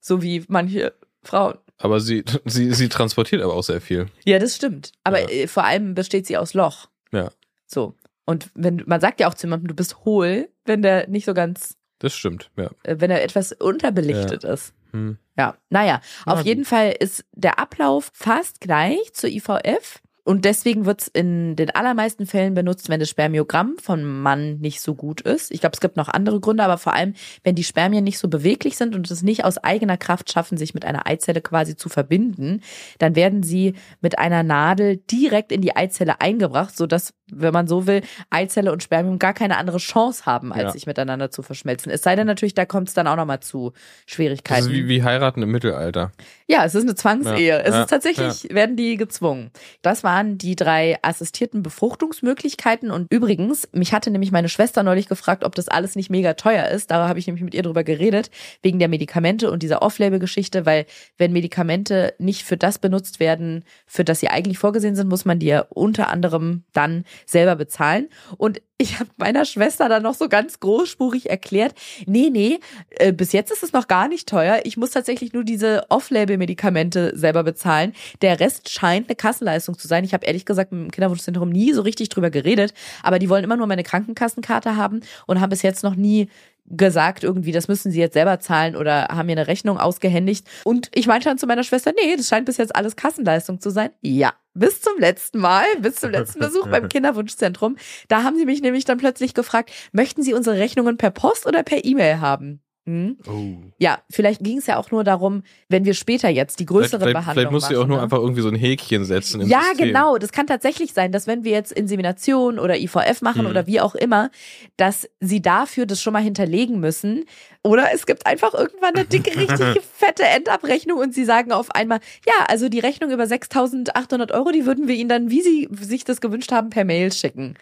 So wie manche Frauen. Aber sie, sie, sie transportiert aber auch sehr viel. Ja, das stimmt. Aber Ja. äh, vor allem besteht sie aus Loch. Ja. So. Und wenn man sagt ja auch zu jemandem, du bist hohl, wenn der nicht so ganz, Das stimmt, ja. äh, wenn er etwas unterbelichtet ist. Hm. Ja, naja, Na auf gut. jeden Fall ist der Ablauf fast gleich zur IVF. Und deswegen wird es in den allermeisten Fällen benutzt, wenn das Spermiogramm vom Mann nicht so gut ist. Ich glaube, es gibt noch andere Gründe, aber vor allem, wenn die Spermien nicht so beweglich sind und es nicht aus eigener Kraft schaffen, sich mit einer Eizelle quasi zu verbinden, dann werden sie mit einer Nadel direkt in die Eizelle eingebracht, sodass, wenn man so will, Eizelle und Spermium gar keine andere Chance haben, als Ja. sich miteinander zu verschmelzen. Es sei denn natürlich, da kommt es dann auch nochmal zu Das Schwierigkeiten. ist wie, wie heiraten im Mittelalter. Ja, es ist eine Zwangsehe. Ja, es ja, ist tatsächlich, werden die gezwungen. Das waren die drei assistierten Befruchtungsmöglichkeiten. Und übrigens, mich hatte nämlich meine Schwester neulich gefragt, ob das alles nicht mega teuer ist. Da habe ich nämlich mit ihr drüber geredet, wegen der Medikamente und dieser Off-Label-Geschichte, weil wenn Medikamente nicht für das benutzt werden, für das sie eigentlich vorgesehen sind, muss man die ja unter anderem dann selber bezahlen. Und ich habe meiner Schwester dann noch so ganz großspurig erklärt, nee, nee, äh, bis jetzt ist es noch gar nicht teuer. Ich muss tatsächlich nur diese Off-Label-Medikamente selber bezahlen. Der Rest scheint eine Kassenleistung zu sein. Ich habe ehrlich gesagt mit dem Kinderwunschzentrum nie so richtig drüber geredet, aber die wollen immer nur meine Krankenkassenkarte haben und haben bis jetzt noch nie gesagt irgendwie, das müssen sie jetzt selber zahlen oder haben mir eine Rechnung ausgehändigt. Und ich meinte dann zu meiner Schwester, nee, das scheint bis jetzt alles Kassenleistung zu sein. Ja, bis zum letzten Mal, bis zum letzten Besuch beim Kinderwunschzentrum. Da haben sie mich nämlich dann plötzlich gefragt, möchten Sie unsere Rechnungen per Post oder per E-Mail haben? Hm? Oh. Ja, vielleicht ging es ja auch nur darum, wenn wir später jetzt die größere vielleicht, Behandlung vielleicht musst du ja auch machen, nur ne? einfach irgendwie so ein Häkchen setzen. Im Ja, System. genau. Das kann tatsächlich sein, dass wenn wir jetzt Insemination oder IVF machen Mhm. oder wie auch immer, dass sie dafür das schon mal hinterlegen müssen. Oder es gibt einfach irgendwann eine dicke, richtig fette Endabrechnung und sie sagen auf einmal, ja, also die Rechnung über 6.800 Euro, die würden wir ihnen dann, wie sie sich das gewünscht haben, per Mail schicken.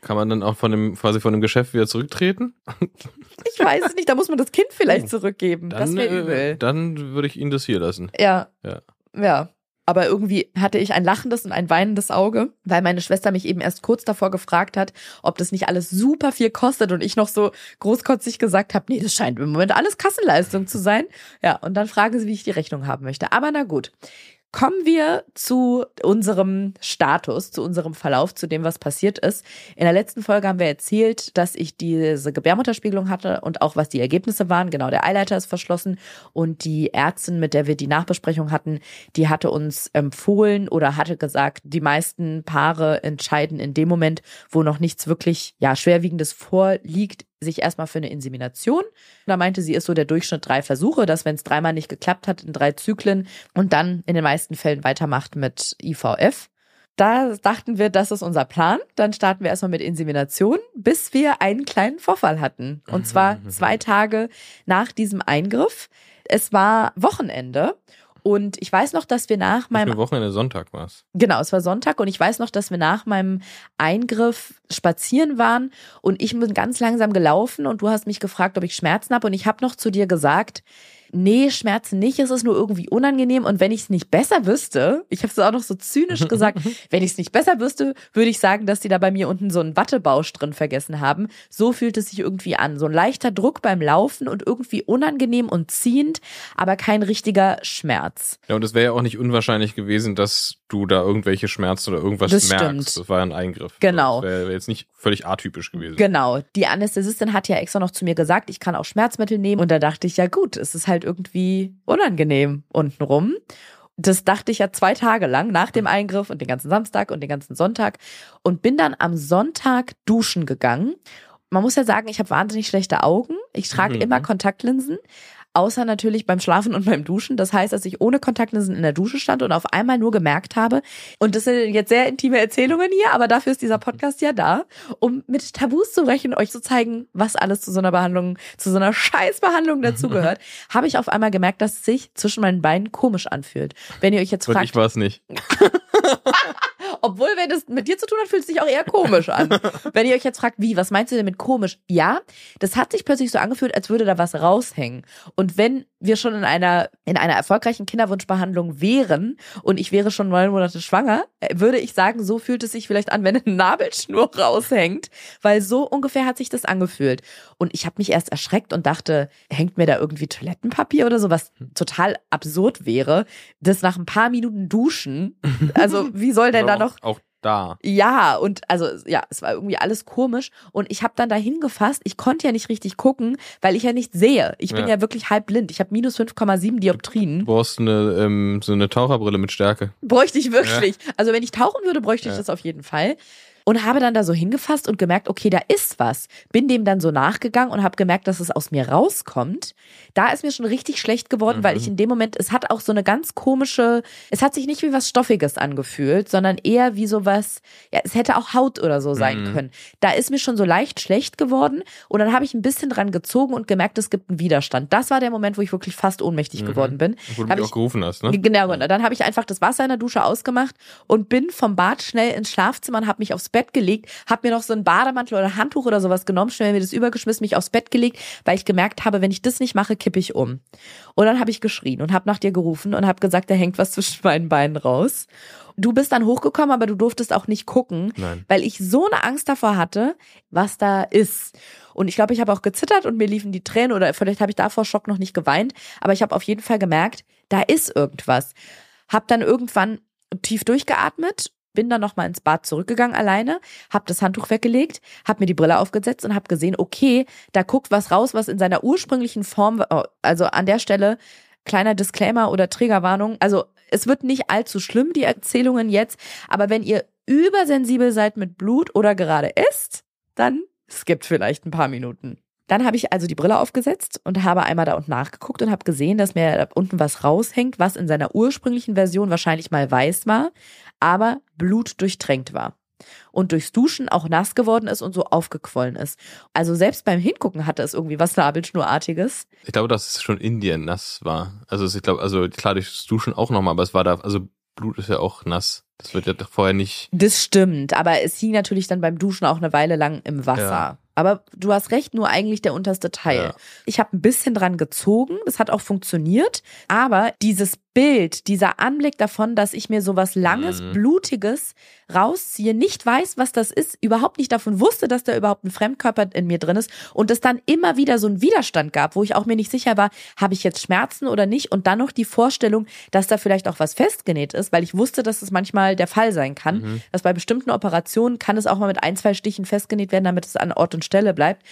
Kann man dann auch von dem, quasi von dem Geschäft wieder zurücktreten? Ich weiß es nicht, da muss man das Kind vielleicht Oh. zurückgeben. das Dann, wäre äh, übel. dann würde ich Ihnen das hier lassen. Ja. Ja. Ja. Aber irgendwie hatte ich ein lachendes und ein weinendes Auge, weil meine Schwester mich eben erst kurz davor gefragt hat, ob das nicht alles super viel kostet und ich noch so großkotzig gesagt habe, nee, das scheint im Moment alles Kassenleistung zu sein. Ja, und dann fragen sie, wie ich die Rechnung haben möchte. Aber na gut. Kommen wir zu unserem Status, zu unserem Verlauf, zu dem, was passiert ist. In der letzten Folge haben wir erzählt, dass ich diese Gebärmutterspiegelung hatte und auch was die Ergebnisse waren. Genau, der Eileiter ist verschlossen und die Ärztin, mit der wir die Nachbesprechung hatten, die hatte uns empfohlen oder hatte gesagt, die meisten Paare entscheiden in dem Moment, wo noch nichts wirklich ja schwerwiegendes vorliegt, sich erstmal für eine Insemination. Da meinte sie, ist so der Durchschnitt drei Versuche, dass wenn es dreimal nicht geklappt hat, in drei Zyklen und dann in den meisten Fällen weitermacht mit IVF. Da dachten wir, das ist unser Plan. Dann starten wir erstmal mit Insemination, bis wir einen kleinen Vorfall hatten. Und zwar zwei Tage nach diesem Eingriff. Es war Wochenende. Und ich weiß noch, dass wir nach Meinem meinem Wochenende Sonntag war's. Genau, es war Sonntag und ich weiß noch, dass wir nach meinem Eingriff spazieren waren und ich bin ganz langsam gelaufen und du hast mich gefragt, ob ich Schmerzen habe und ich habe noch zu dir gesagt, nee, Schmerzen nicht, es ist nur irgendwie unangenehm und wenn ich es nicht besser wüsste, ich habe es auch noch so zynisch gesagt, wenn ich es nicht besser wüsste, würde ich sagen, dass die da bei mir unten so einen Wattebausch drin vergessen haben. So fühlt es sich irgendwie an, so ein leichter Druck beim Laufen und irgendwie unangenehm und ziehend, aber kein richtiger Schmerz. Ja, und es wäre ja auch nicht unwahrscheinlich gewesen, dass du da irgendwelche Schmerzen oder irgendwas Das merkst. stimmt. Das war ein Eingriff. Genau. Das wäre wär jetzt nicht völlig atypisch gewesen. Genau. Die Anästhesistin hat ja extra noch zu mir gesagt, ich kann auch Schmerzmittel nehmen. Und da dachte ich, ja gut, es ist halt irgendwie unangenehm untenrum. Das dachte ich ja zwei Tage lang nach dem Eingriff und den ganzen Samstag und den ganzen Sonntag und bin dann am Sonntag duschen gegangen. Man muss ja sagen, ich habe wahnsinnig schlechte Augen. Ich trage Mhm. immer Kontaktlinsen. Außer natürlich beim Schlafen und beim Duschen. Das heißt, dass ich ohne Kontaktlinsen in der Dusche stand und auf einmal nur gemerkt habe, und das sind jetzt sehr intime Erzählungen hier, aber dafür ist dieser Podcast ja da, um mit Tabus zu brechen, euch zu zeigen, was alles zu so einer Behandlung, zu so einer Scheißbehandlung dazugehört, habe ich auf einmal gemerkt, dass es sich zwischen meinen Beinen komisch anfühlt. Wenn ihr euch jetzt Und fragt, ich war es nicht. obwohl, wenn es mit dir zu tun hat, fühlt es sich auch eher komisch an. wenn ihr euch jetzt fragt, wie, was meinst du denn mit komisch? Ja, das hat sich plötzlich so angefühlt, als würde da was raushängen. Und wenn wir schon in einer, in einer erfolgreichen Kinderwunschbehandlung wären und ich wäre schon neun Monate schwanger, äh, würde ich sagen, so fühlt es sich vielleicht an, wenn eine Nabelschnur raushängt, weil so ungefähr hat sich das angefühlt. Und ich habe mich erst erschreckt und dachte, hängt mir da irgendwie Toilettenpapier oder so, was total absurd wäre, das nach ein paar Minuten duschen. Also wie soll denn da noch auch, da. ja, und also ja, es war irgendwie alles komisch und ich habe dann da hingefasst, ich konnte ja nicht richtig gucken, weil ich ja nicht sehe. Ich bin Ja. ja wirklich halb blind. Ich habe minus 5,7 Dioptrien. Du brauchst eine, ähm, so eine Taucherbrille mit Stärke. Bräuchte ich wirklich. Also wenn ich tauchen würde, bräuchte ich Ja. das auf jeden Fall. Und habe dann da so hingefasst und gemerkt, okay, da ist was. Bin dem dann so nachgegangen und habe gemerkt, dass es aus mir rauskommt. Da ist mir schon richtig schlecht geworden, weil ich in dem Moment, es hat auch so eine ganz komische, es hat sich nicht wie was Stoffiges angefühlt, sondern eher wie sowas, ja, es hätte auch Haut oder so sein Mhm. können. Da ist mir schon so leicht schlecht geworden und dann habe ich ein bisschen dran gezogen und gemerkt, es gibt einen Widerstand. Das war der Moment, wo ich wirklich fast ohnmächtig geworden bin. Wo du mich ich- auch gerufen hast, ne? Genau. Dann habe ich einfach das Wasser in der Dusche ausgemacht und bin vom Bad schnell ins Schlafzimmer und habe mich aufs Bett gelegt, habe mir noch so einen Bademantel oder Handtuch oder sowas genommen, schnell mir das übergeschmissen, mich aufs Bett gelegt, weil ich gemerkt habe, wenn ich das nicht mache, kippe ich um. Und dann habe ich geschrien und habe nach dir gerufen und habe gesagt, da hängt was zwischen meinen Beinen raus. Du bist dann hochgekommen, aber du durftest auch nicht gucken, Nein. weil ich so eine Angst davor hatte, was da ist. Und ich glaube, ich habe auch gezittert und mir liefen die Tränen oder vielleicht habe ich davor Schock noch nicht geweint, aber ich habe auf jeden Fall gemerkt, da ist irgendwas. Hab dann irgendwann tief durchgeatmet, bin dann nochmal ins Bad zurückgegangen alleine, hab das Handtuch weggelegt, hab mir die Brille aufgesetzt und hab gesehen, okay, da guckt was raus, was in seiner ursprünglichen Form, oh, also an der Stelle kleiner Disclaimer oder Triggerwarnung. Also es wird nicht allzu schlimm, die Erzählungen jetzt, aber wenn ihr übersensibel seid mit Blut oder gerade isst, dann skippt vielleicht ein paar Minuten. Dann habe ich also die Brille aufgesetzt und habe einmal da unten nachgeguckt und habe gesehen, dass mir da unten was raushängt, was in seiner ursprünglichen Version wahrscheinlich mal weiß war, aber blutdurchtränkt war. Und durchs Duschen auch nass geworden ist und so aufgequollen ist. Also selbst beim Hingucken hatte es irgendwie was Nabelschnurartiges. Ich glaube, dass es schon Indien nass war. Also ich glaube, also klar durchs Duschen auch nochmal, aber es war da, also Blut ist ja auch nass. Das wird ja vorher nicht. Das stimmt, aber es hing natürlich dann beim Duschen auch eine Weile lang im Wasser. Ja. Aber du hast recht, nur eigentlich der unterste Teil. Ja. Ich habe ein bisschen dran gezogen, das hat auch funktioniert, aber dieses Bild, dieser Anblick davon, dass ich mir sowas langes, Mhm. blutiges rausziehe, nicht weiß, was das ist, überhaupt nicht davon wusste, dass da überhaupt ein Fremdkörper in mir drin ist und es dann immer wieder so einen Widerstand gab, wo ich auch mir nicht sicher war, habe ich jetzt Schmerzen oder nicht und dann noch die Vorstellung, dass da vielleicht auch was festgenäht ist, weil ich wusste, dass es manchmal der Fall sein kann, Mhm. dass bei bestimmten Operationen kann es auch mal mit ein, zwei Stichen festgenäht werden, damit es an Ort und Stelle bleibt.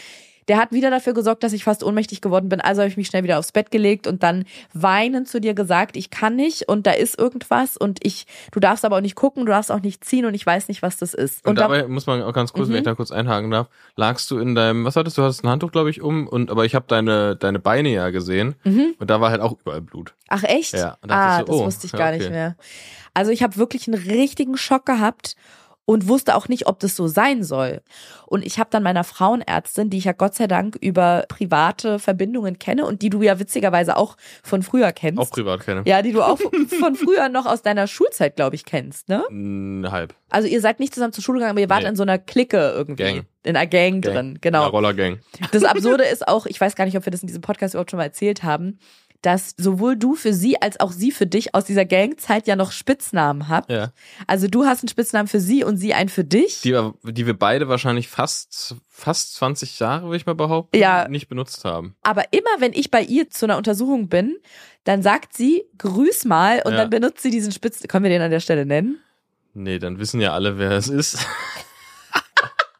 Der hat wieder dafür gesorgt, dass ich fast ohnmächtig geworden bin. Also habe ich mich schnell wieder aufs Bett gelegt und dann weinend zu dir gesagt, ich kann nicht und da ist irgendwas und ich, du darfst aber auch nicht gucken, du darfst auch nicht ziehen und ich weiß nicht, was das ist. Und, da- dabei muss man auch ganz kurz, wenn Mhm. ich da kurz einhaken darf, lagst du in deinem, was hattest du? Du hattest ein Handtuch, glaube ich, um und aber ich habe deine deine Beine ja gesehen Mhm. und da war halt auch überall Blut. Ach echt? Ja, und da ah, so, das oh, wusste ich ja, gar okay. nicht mehr. Also ich habe wirklich einen richtigen Schock gehabt und wusste auch nicht, ob das so sein soll. Und ich habe dann meiner Frauenärztin, die ich ja Gott sei Dank über private Verbindungen kenne und die du ja witzigerweise auch von früher kennst. Auch privat keine. ja, die du auch von früher noch aus deiner Schulzeit, glaube ich, kennst, ne? Mm, halb. Also ihr seid nicht zusammen zur Schule gegangen, aber ihr wart Nee. in so einer Clique irgendwie. Gang. In einer Gang, Gang. drin, genau. Ja, Rollergang. Das Absurde ist auch, ich weiß gar nicht, ob wir das in diesem Podcast überhaupt schon mal erzählt haben, dass sowohl du für sie als auch sie für dich aus dieser Gangzeit ja noch Spitznamen habt. Ja. Also du hast einen Spitznamen für sie und sie einen für dich. Die, wir- die wir beide wahrscheinlich fast fast 20 Jahre, würde ich mal behaupten, Ja. nicht benutzt haben. Aber immer wenn ich bei ihr zu einer Untersuchung bin, dann sagt sie, grüß mal und Ja. dann benutzt sie diesen Spitznamen. Können wir den an der Stelle nennen? Nee, dann wissen ja alle, wer es ist.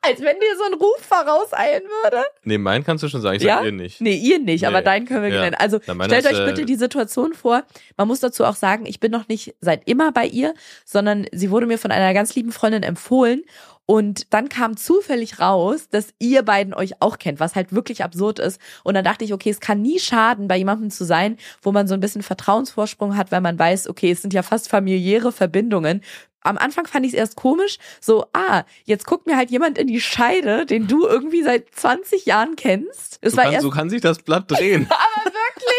Als wenn dir so ein Ruf vorauseilen würde. Nee, meinen kannst du schon sagen, ich Ja? sag ihr nicht. Nee, ihr nicht, aber Nee. deinen können wir Ja. nennen. Also stellt ist, euch äh, bitte die Situation vor. Man muss dazu auch sagen, ich bin noch nicht seit immer bei ihr, sondern sie wurde mir von einer ganz lieben Freundin empfohlen. Und dann kam zufällig raus, dass ihr beiden euch auch kennt, was halt wirklich absurd ist. Und dann dachte ich, okay, es kann nie schaden, bei jemandem zu sein, wo man so ein bisschen Vertrauensvorsprung hat, weil man weiß, okay, es sind ja fast familiäre Verbindungen. Am Anfang fand ich es erst komisch, so, ah, jetzt guckt mir halt jemand in die Scheide, den du irgendwie seit 20 Jahren kennst. Es So war kann, erst so kann sich das Blatt drehen. aber wirklich.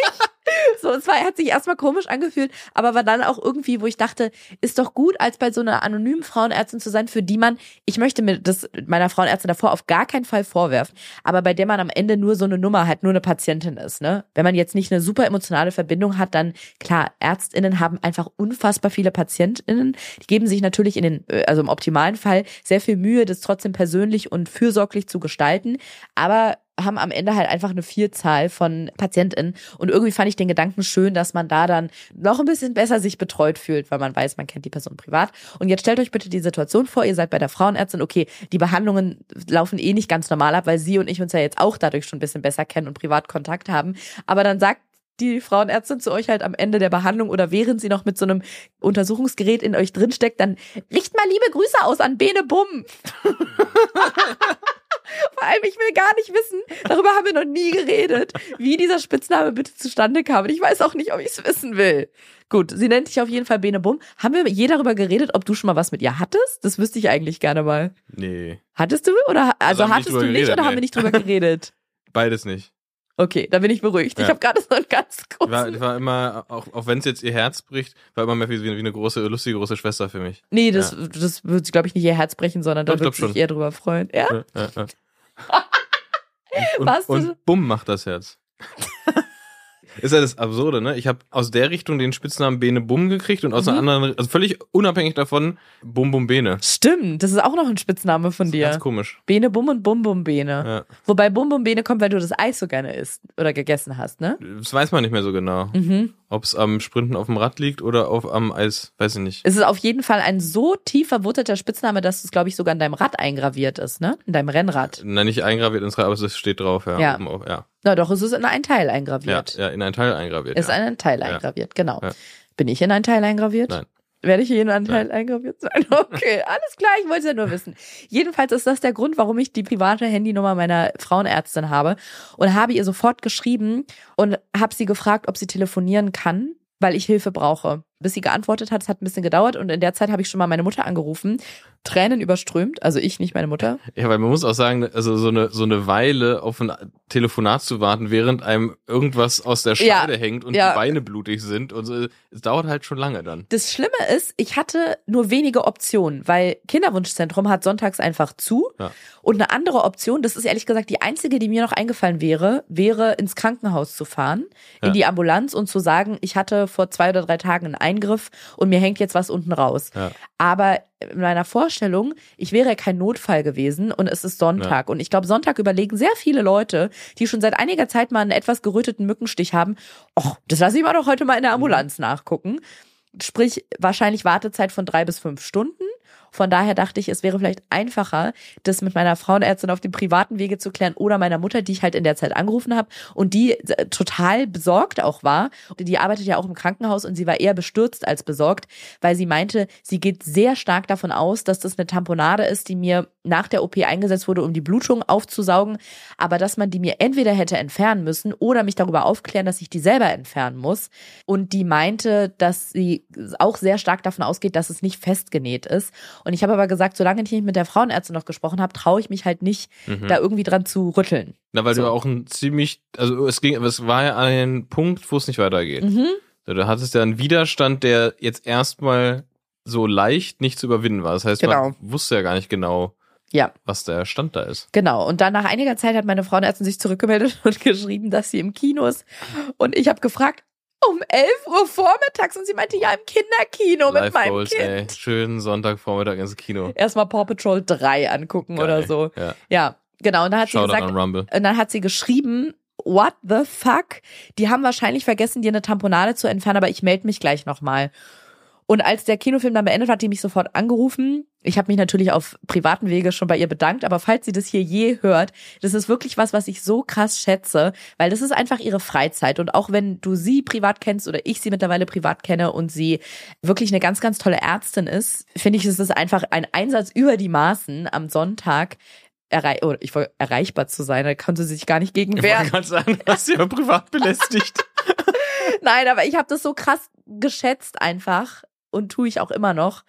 So, und zwar hat sich erstmal komisch angefühlt, aber war dann auch irgendwie, wo ich dachte, ist doch gut, als bei so einer anonymen Frauenärztin zu sein, für die man, ich möchte mir das meiner Frauenärztin davor auf gar keinen Fall vorwerfen, aber bei der man am Ende nur so eine Nummer hat, nur eine Patientin ist, ne? Wenn man jetzt nicht eine super emotionale Verbindung hat, dann klar, ärztinnen haben einfach unfassbar viele Patientinnen, die geben sich natürlich in den, äh, also im optimalen Fall sehr viel Mühe, das trotzdem persönlich und fürsorglich zu gestalten, aber haben am Ende halt einfach eine Vielzahl von PatientInnen. Und irgendwie fand ich den Gedanken schön, dass man da dann noch ein bisschen besser sich betreut fühlt, weil man weiß, man kennt die Person privat. Und jetzt stellt euch bitte die Situation vor, ihr seid bei der Frauenärztin, okay, die Behandlungen laufen eh nicht ganz normal ab, weil sie und ich uns ja jetzt auch dadurch schon ein bisschen besser kennen und privat Kontakt haben. Aber dann sagt die Frauenärztin zu euch halt am Ende der Behandlung oder während sie noch mit so einem Untersuchungsgerät in euch drinsteckt, dann richt mal liebe Grüße aus an Bene Bumm. Vor allem, ich will gar nicht wissen, darüber haben wir noch nie geredet, wie dieser Spitzname bitte zustande kam. Und ich weiß auch nicht, ob ich es wissen will. Gut, sie nennt dich auf jeden Fall Bene Bumm. Haben wir je darüber geredet, ob du schon mal was mit ihr hattest? Das wüsste ich eigentlich gerne mal. Nee, Hattest du? Oder also haben wir nicht hattest du nicht geredet, oder haben nee. wir nicht drüber geredet? beides nicht. Okay, da bin ich beruhigt. Ich Ja. habe gerade so einen ganz Ich war, großen. ich war immer, auch, auch wenn es jetzt ihr Herz bricht, war immer mehr wie, wie eine große, lustige große Schwester für mich. Nee, das, das wird sie, glaube ich, nicht ihr Herz brechen, sondern da sie sich eher drüber freuen. Ja? Ja, ja, ja. Und, und, und bumm macht das Herz. Ist ja das Absurde, ne? Ich habe aus der Richtung den Spitznamen Bene Bumm gekriegt und aus Mhm. einer anderen, also völlig unabhängig davon, Bum Bum Bene. Stimmt, das ist auch noch ein Spitzname von dir. Ganz komisch. Bene Bum und Bum Bum Bene. Ja. Wobei Bum Bum Bene kommt, weil du das Eis so gerne isst oder gegessen hast, ne? Das weiß man nicht mehr so genau. Mhm. Ob es am Sprinten auf dem Rad liegt oder auf am Eis, weiß ich nicht. Es ist auf jeden Fall ein so tief verwurzelter Spitzname, dass es, glaube ich, sogar in deinem Rad eingraviert ist, ne? In deinem Rennrad. Na, nicht eingraviert ins Rad, aber es steht drauf, ja. Ja. Oben auf, ja. Na doch, es ist in ein Teil Ja, eingraviert. ja, in ein Teil eingraviert. Ist ja. in ein Teil Ja. eingraviert, genau. Ja. Bin ich in ein Teil eingraviert? Nein. Werde ich hier in einen Teil eingraviert sein? Okay, alles klar, ich wollte es ja nur wissen. Jedenfalls ist das der Grund, warum ich die private Handynummer meiner Frauenärztin habe und habe ihr sofort geschrieben und habe sie gefragt, ob sie telefonieren kann, weil ich Hilfe brauche. Bis sie geantwortet hat, es hat ein bisschen gedauert und in der Zeit habe ich schon mal meine Mutter angerufen, Tränen überströmt, also ich, nicht meine Mutter. Ja, weil man muss auch sagen, also so eine, so eine Weile auf ein Telefonat zu warten, während einem irgendwas aus der Ja, Scheide hängt und ja. die Beine blutig sind und so, es dauert halt schon lange dann. Das Schlimme ist, ich hatte nur wenige Optionen, weil Kinderwunschzentrum hat sonntags einfach zu. Ja. Und eine andere Option, das ist ehrlich gesagt die einzige, die mir noch eingefallen wäre, wäre ins Krankenhaus zu fahren, in Ja. die Ambulanz und zu sagen, ich hatte vor zwei oder drei Tagen einen Eingriff und mir hängt jetzt was unten raus. Ja. Aber in meiner Vorstellung, ich wäre kein Notfall gewesen und es ist Sonntag. Und ich glaube, Sonntag überlegen sehr viele Leute, die schon seit einiger Zeit mal einen etwas geröteten Mückenstich haben, ach, das lasse ich mal doch heute mal in der Ambulanz nachgucken. Sprich, wahrscheinlich Wartezeit von drei bis fünf Stunden. Von daher dachte ich, es wäre vielleicht einfacher, das mit meiner Frauenärztin auf dem privaten Wege zu klären oder meiner Mutter, die ich halt in der Zeit angerufen habe und die äh, total besorgt auch war. Die arbeitet ja auch im Krankenhaus und sie war eher bestürzt als besorgt, weil sie meinte, sie geht sehr stark davon aus, dass das eine Tamponade ist, die mir nach der OP eingesetzt wurde, um die Blutung aufzusaugen, aber dass man die mir entweder hätte entfernen müssen oder mich darüber aufklären, dass ich die selber entfernen muss. Und die meinte, dass sie auch sehr stark davon ausgeht, dass es nicht festgenäht ist. Und ich habe aber gesagt, solange ich nicht mit der Frauenärztin noch gesprochen habe, traue ich mich halt nicht, Mhm. da irgendwie dran zu rütteln. Na, weil So. du auch ein ziemlich, also es ging, es war ja ein Punkt, wo es nicht weitergeht. Mhm. Du hattest ja einen Widerstand, der jetzt erstmal so leicht nicht zu überwinden war. Das heißt, Genau. man wusste ja gar nicht genau, Ja. was der Stand da ist. Genau. Und dann nach einiger Zeit hat meine Frauenärztin sich zurückgemeldet und geschrieben, dass sie im Kino ist. Und ich habe gefragt, um 11 Uhr vormittags. Und sie meinte, ja, im Kinderkino mit Live meinem Goals, Kind. ey. Schönen Sonntagvormittag ins Kino. Erstmal Paw Patrol 3 angucken oder Geil. so. Ja. Ja, genau. Und dann hat sie Shoutout gesagt, und dann hat sie geschrieben, what the fuck? Die haben wahrscheinlich vergessen, dir eine Tamponade zu entfernen, aber ich melde mich gleich nochmal. Und als der Kinofilm dann beendet war, hat die mich sofort angerufen. Ich habe mich natürlich auf privaten Wege schon bei ihr bedankt, aber falls sie das hier je hört, das ist wirklich was, was ich so krass schätze, weil das ist einfach ihre Freizeit. Und auch wenn du sie privat kennst oder ich sie mittlerweile privat kenne und sie wirklich eine ganz, ganz tolle Ärztin ist, finde ich, es ist einfach ein Einsatz über die Maßen am Sonntag. Errei oder ich wollte erreichbar zu sein, da konnte sie sich gar nicht gegen Ich wehren. wollte gerade sagen, du hast sie privat belästigt. Nein, aber ich habe das so krass geschätzt einfach und tue ich auch immer noch,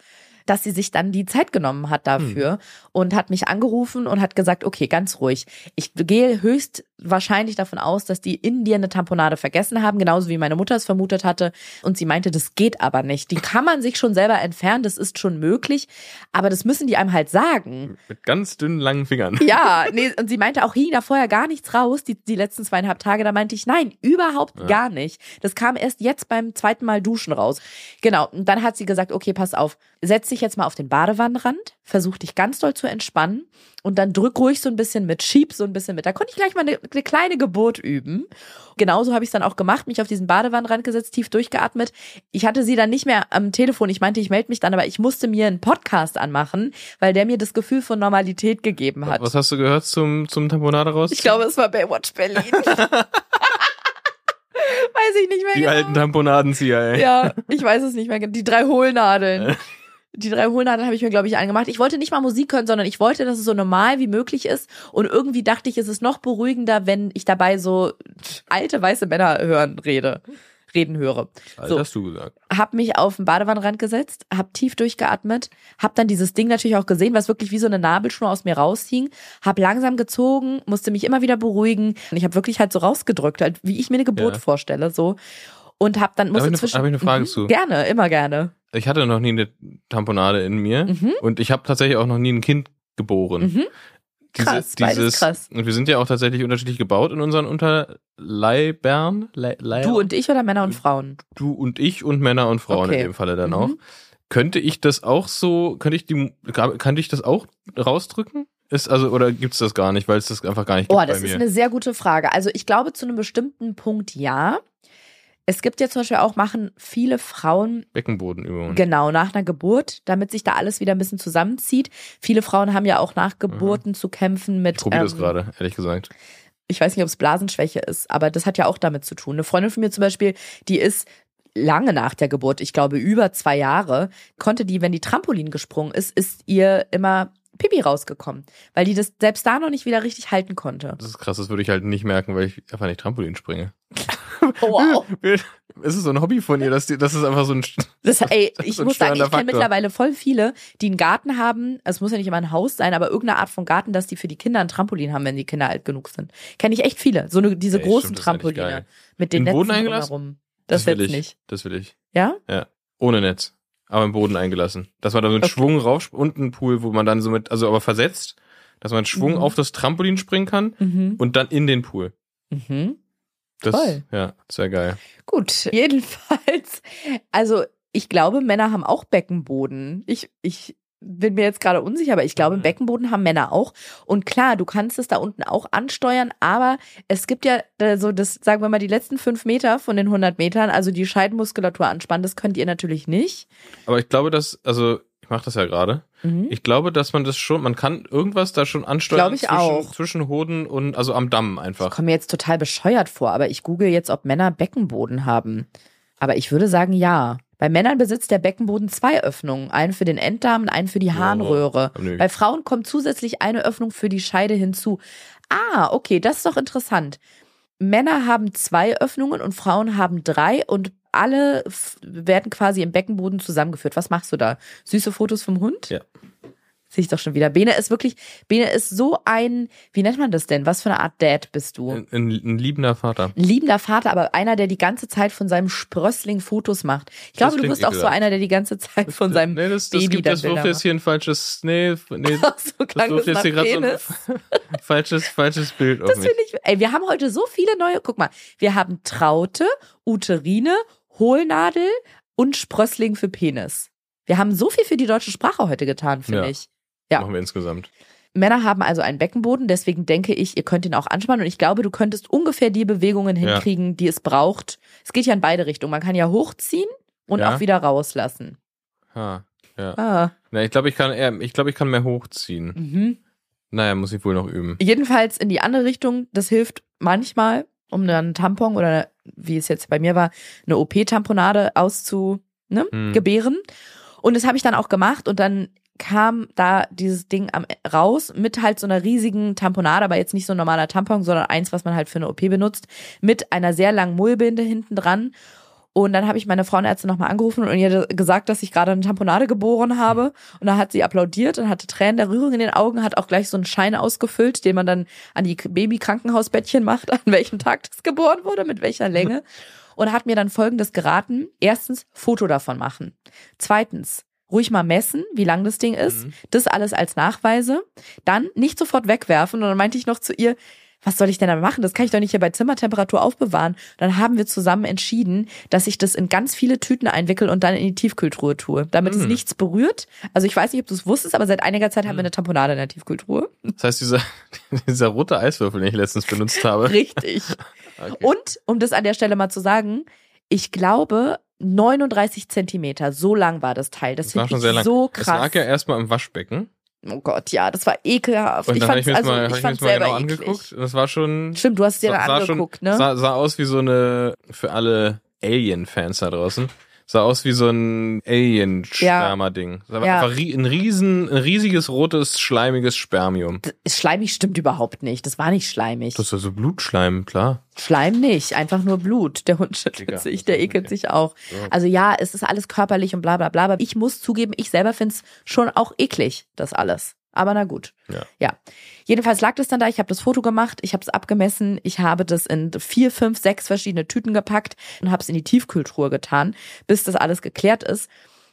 dass sie sich dann die Zeit genommen hat dafür Hm. und hat mich angerufen und hat gesagt, okay, ganz ruhig. Ich gehe höchstwahrscheinlich davon aus, dass die in dir eine Tamponade vergessen haben, genauso wie meine Mutter es vermutet hatte. Und sie meinte, das geht aber nicht. Die kann man sich schon selber entfernen, das ist schon möglich, aber das müssen die einem halt sagen. Mit ganz dünnen, langen Fingern. Ja, nee, und sie meinte auch, hing da vorher gar nichts raus, die, die letzten zweieinhalb Tage. Da meinte ich, nein, überhaupt Ja. gar nicht. Das kam erst jetzt beim zweiten Mal duschen raus. Genau, und dann hat sie gesagt, okay, pass auf, setz dich jetzt mal auf den Badewannenrand, versuch dich ganz doll zu entspannen und dann drück ruhig so ein bisschen mit, schieb so ein bisschen mit. Da konnte ich gleich mal eine, eine kleine Geburt üben. Genauso habe ich es dann auch gemacht, mich auf diesen Badewannenrand gesetzt, tief durchgeatmet. Ich hatte sie dann nicht mehr am Telefon. Ich meinte, ich melde mich dann, aber ich musste mir einen Podcast anmachen, weil der mir das Gefühl von Normalität gegeben hat. Was hast du gehört zum, zum Tamponade raus? Ich glaube, es war Baywatch Berlin. weiß ich nicht mehr Die genau. alten Tamponadenzieher, ey. Ja, ich weiß es nicht mehr. genau. Die drei Hohlnadeln. Die drei Hohlnadeln habe ich mir, glaube ich, angemacht. Ich wollte nicht mal Musik hören, sondern ich wollte, dass es so normal wie möglich ist. Und irgendwie dachte ich, es ist noch beruhigender, wenn ich dabei so alte weiße Männer hören rede. Reden höre. Alter, So. hast du gesagt. Hab mich auf den Badewannenrand gesetzt, hab tief durchgeatmet, hab dann dieses Ding natürlich auch gesehen, was wirklich wie so eine Nabelschnur aus mir raushing, hab langsam gezogen, musste mich immer wieder beruhigen und ich habe wirklich halt so rausgedrückt, halt wie ich mir eine Geburt Ja. vorstelle, so und hab dann musste ich eine- zwischen hab ich eine Frage Mhm, zu? Gerne, immer gerne. Ich hatte noch nie eine Tamponade in mir Mhm. und ich habe tatsächlich auch noch nie ein Kind geboren. Mhm. Krass, beides krass. Und wir sind ja auch tatsächlich unterschiedlich gebaut in unseren Unterleibern. Le Leier- Du und ich oder Männer und Frauen? du und ich und Männer und Frauen Okay. in dem Falle dann Mhm. auch. Könnte ich das auch so, könnte ich die, könnte ich das auch rausdrücken? Ist also, oder gibt's das gar nicht, weil es das einfach gar nicht gibt Oh, bei das mir? ist eine sehr gute Frage. Also ich glaube zu einem bestimmten Punkt ja. Es gibt ja zum Beispiel auch, machen viele Frauen Beckenbodenübungen. Genau, nach einer Geburt, damit sich da alles wieder ein bisschen zusammenzieht. Viele Frauen haben ja auch nach Geburten zu kämpfen mit. ich probiere das ähm, gerade, ehrlich gesagt. Ich weiß nicht, ob es Blasenschwäche ist, aber das hat ja auch damit zu tun. Eine Freundin von mir zum Beispiel, die ist lange nach der Geburt, ich glaube über zwei Jahre, konnte die, wenn die Trampolin gesprungen ist, ist ihr immer Pipi rausgekommen, weil die das selbst da noch nicht wieder richtig halten konnte. Das ist krass, das würde ich halt nicht merken, weil ich einfach nicht Trampolin springe. Wow. Es ist so ein Hobby von ihr, dass die, das ist einfach so ein. Das, ey, Das ich so muss sagen, ich kenne mittlerweile voll viele, die einen Garten haben. Es muss ja nicht immer ein Haus sein, aber irgendeine Art von Garten, dass die für die Kinder ein Trampolin haben, wenn die Kinder alt genug sind. Kenne ich echt viele. So eine, diese Ey, großen stimmt, das Trampoline mit den Boden Netzen eingelassen? drumherum. Das, will jetzt ich. nicht. Das will ich. Ja? Ohne Netz. Aber im Boden eingelassen. Dass man da so einen Okay. Schwung rauf und einen Pool, wo man dann so mit, also aber versetzt, dass man Schwung Mhm. auf das Trampolin springen kann Mhm. und dann in den Pool. Mhm. Das, Toll. ja, sehr geil. Gut, jedenfalls. Also ich glaube, Männer haben auch Beckenboden. Ich, ich bin mir jetzt gerade unsicher, aber ich glaube, Mhm. Beckenboden haben Männer auch. Und klar, du kannst es da unten auch ansteuern, aber es gibt ja äh, so das, sagen wir mal, die letzten fünf Meter von den 100 Metern, also die Scheidenmuskulatur anspannen, das könnt ihr natürlich nicht. Aber ich glaube, dass, also, ich mache das ja gerade. Mhm. Ich glaube, dass man das schon, man kann irgendwas da schon ansteuern. Glaube ich zwischen, auch. Zwischen Hoden und, also am Damm Ich einfach. komme mir jetzt total bescheuert vor, aber ich google jetzt, ob Männer Beckenboden haben. Aber ich würde sagen, ja. Bei Männern besitzt der Beckenboden zwei Öffnungen, einen für den Enddarm und einen für die Harnröhre. Oh, nö. Bei Frauen kommt zusätzlich eine Öffnung für die Scheide hinzu. Ah, okay, das ist doch interessant. Männer haben zwei Öffnungen und Frauen haben drei und alle werden quasi im Beckenboden zusammengeführt. Was machst du da? Süße Fotos vom Hund? Ja. Sehe ich doch schon wieder. Bene ist wirklich, Bene ist so ein, wie nennt man das denn? Was für eine Art Dad bist du? Ein, ein, ein liebender Vater. Ein liebender Vater, aber einer, der die ganze Zeit von seinem Sprössling Fotos macht. Ich glaube, du bist auch so einer, der die ganze Zeit von seinem nee, das, das, Baby gibt, das wirft jetzt hier ein falsches, nee, nee, so das wirft das jetzt hier gerade so ein falsches, falsches Bild auf Das mich. finde ich, ey, wir haben heute so viele neue, guck mal, wir haben Traute, Uterine, Hohlnadel und Sprössling für Penis. Wir haben so viel für die deutsche Sprache heute getan, finde Ja. ich. Ja. Machen wir insgesamt. Männer haben also einen Beckenboden, deswegen denke ich, ihr könnt ihn auch anspannen und ich glaube, du könntest ungefähr die Bewegungen Ja. hinkriegen, die es braucht. Es geht ja in beide Richtungen. Man kann ja hochziehen und Ja. auch wieder rauslassen. Ha, ja. Ah. Na, ich glaube, ich kann eher, ich glaube, ich kann mehr hochziehen. Mhm. Naja, muss ich wohl noch üben. Jedenfalls in die andere Richtung, das hilft manchmal, um dann einen Tampon oder wie es jetzt bei mir war, eine OP-Tamponade auszu, ne, Hm. gebären. Und das habe ich dann auch gemacht und dann kam da dieses Ding am, raus mit halt so einer riesigen Tamponade, aber jetzt nicht so ein normaler Tampon, sondern eins, was man halt für eine OP benutzt, mit einer sehr langen Mullbinde hinten dran. Und dann habe ich meine Frauenärztin nochmal angerufen und ihr gesagt, dass ich gerade eine Tamponade geboren habe. Und da hat sie applaudiert und hatte Tränen der Rührung in den Augen, hat auch gleich so einen Schein ausgefüllt, den man dann an die Babykrankenhausbettchen macht, an welchem Tag das geboren wurde, mit welcher Länge. Und hat mir dann folgendes geraten. Erstens, Foto davon machen. Zweitens, ruhig mal messen, wie lang das Ding ist. Mhm. Das alles als Nachweise. Dann nicht sofort wegwerfen. Und dann meinte ich noch zu ihr, was soll ich denn da machen? Das kann ich doch nicht hier bei Zimmertemperatur aufbewahren. Dann haben wir zusammen entschieden, dass ich das in ganz viele Tüten einwickel und dann in die Tiefkühltruhe tue, damit es Mm. nichts berührt. Also ich weiß nicht, ob du es wusstest, aber seit einiger Zeit haben wir Mm. eine Tamponade in der Tiefkühltruhe. Das heißt, dieser, dieser rote Eiswürfel, den ich letztens benutzt habe. Richtig. Okay. Und, um das an der Stelle mal zu sagen, ich glaube, 39 Zentimeter, so lang war das Teil. Das, Das war finde schon ich sehr lang. so Es krass. lag ja erstmal im Waschbecken. oh Gott, ja, das war ekelhaft. Und ich dann habe ich mir also, das mal, ich ich das mal selber genau angeguckt. Das war schon. Stimmt, du hast es dir sah, sah angeguckt, schon, ne? Sah, sah aus wie so eine, für alle Alien-Fans da draußen, sah aus wie so ein Alien-Sperma-Ding. Das Ja. einfach rie- ein riesen, ein riesiges, rotes, schleimiges Spermium. Schleimig stimmt überhaupt nicht. Das war nicht schleimig. Das ist ja so Blutschleim, klar. Schleim nicht, einfach nur Blut. Der Hund Digga, schüttelt sich, der ekelt okay. sich auch. So. Also ja, es ist alles körperlich und bla bla bla. Aber ich muss zugeben, ich selber find's schon auch eklig, das alles. Aber na gut. Ja. ja. Jedenfalls lag das dann da. Ich habe das Foto gemacht, ich habe es abgemessen, ich habe das in vier, fünf, sechs verschiedene Tüten gepackt und habe es in die Tiefkühltruhe getan, bis das alles geklärt ist.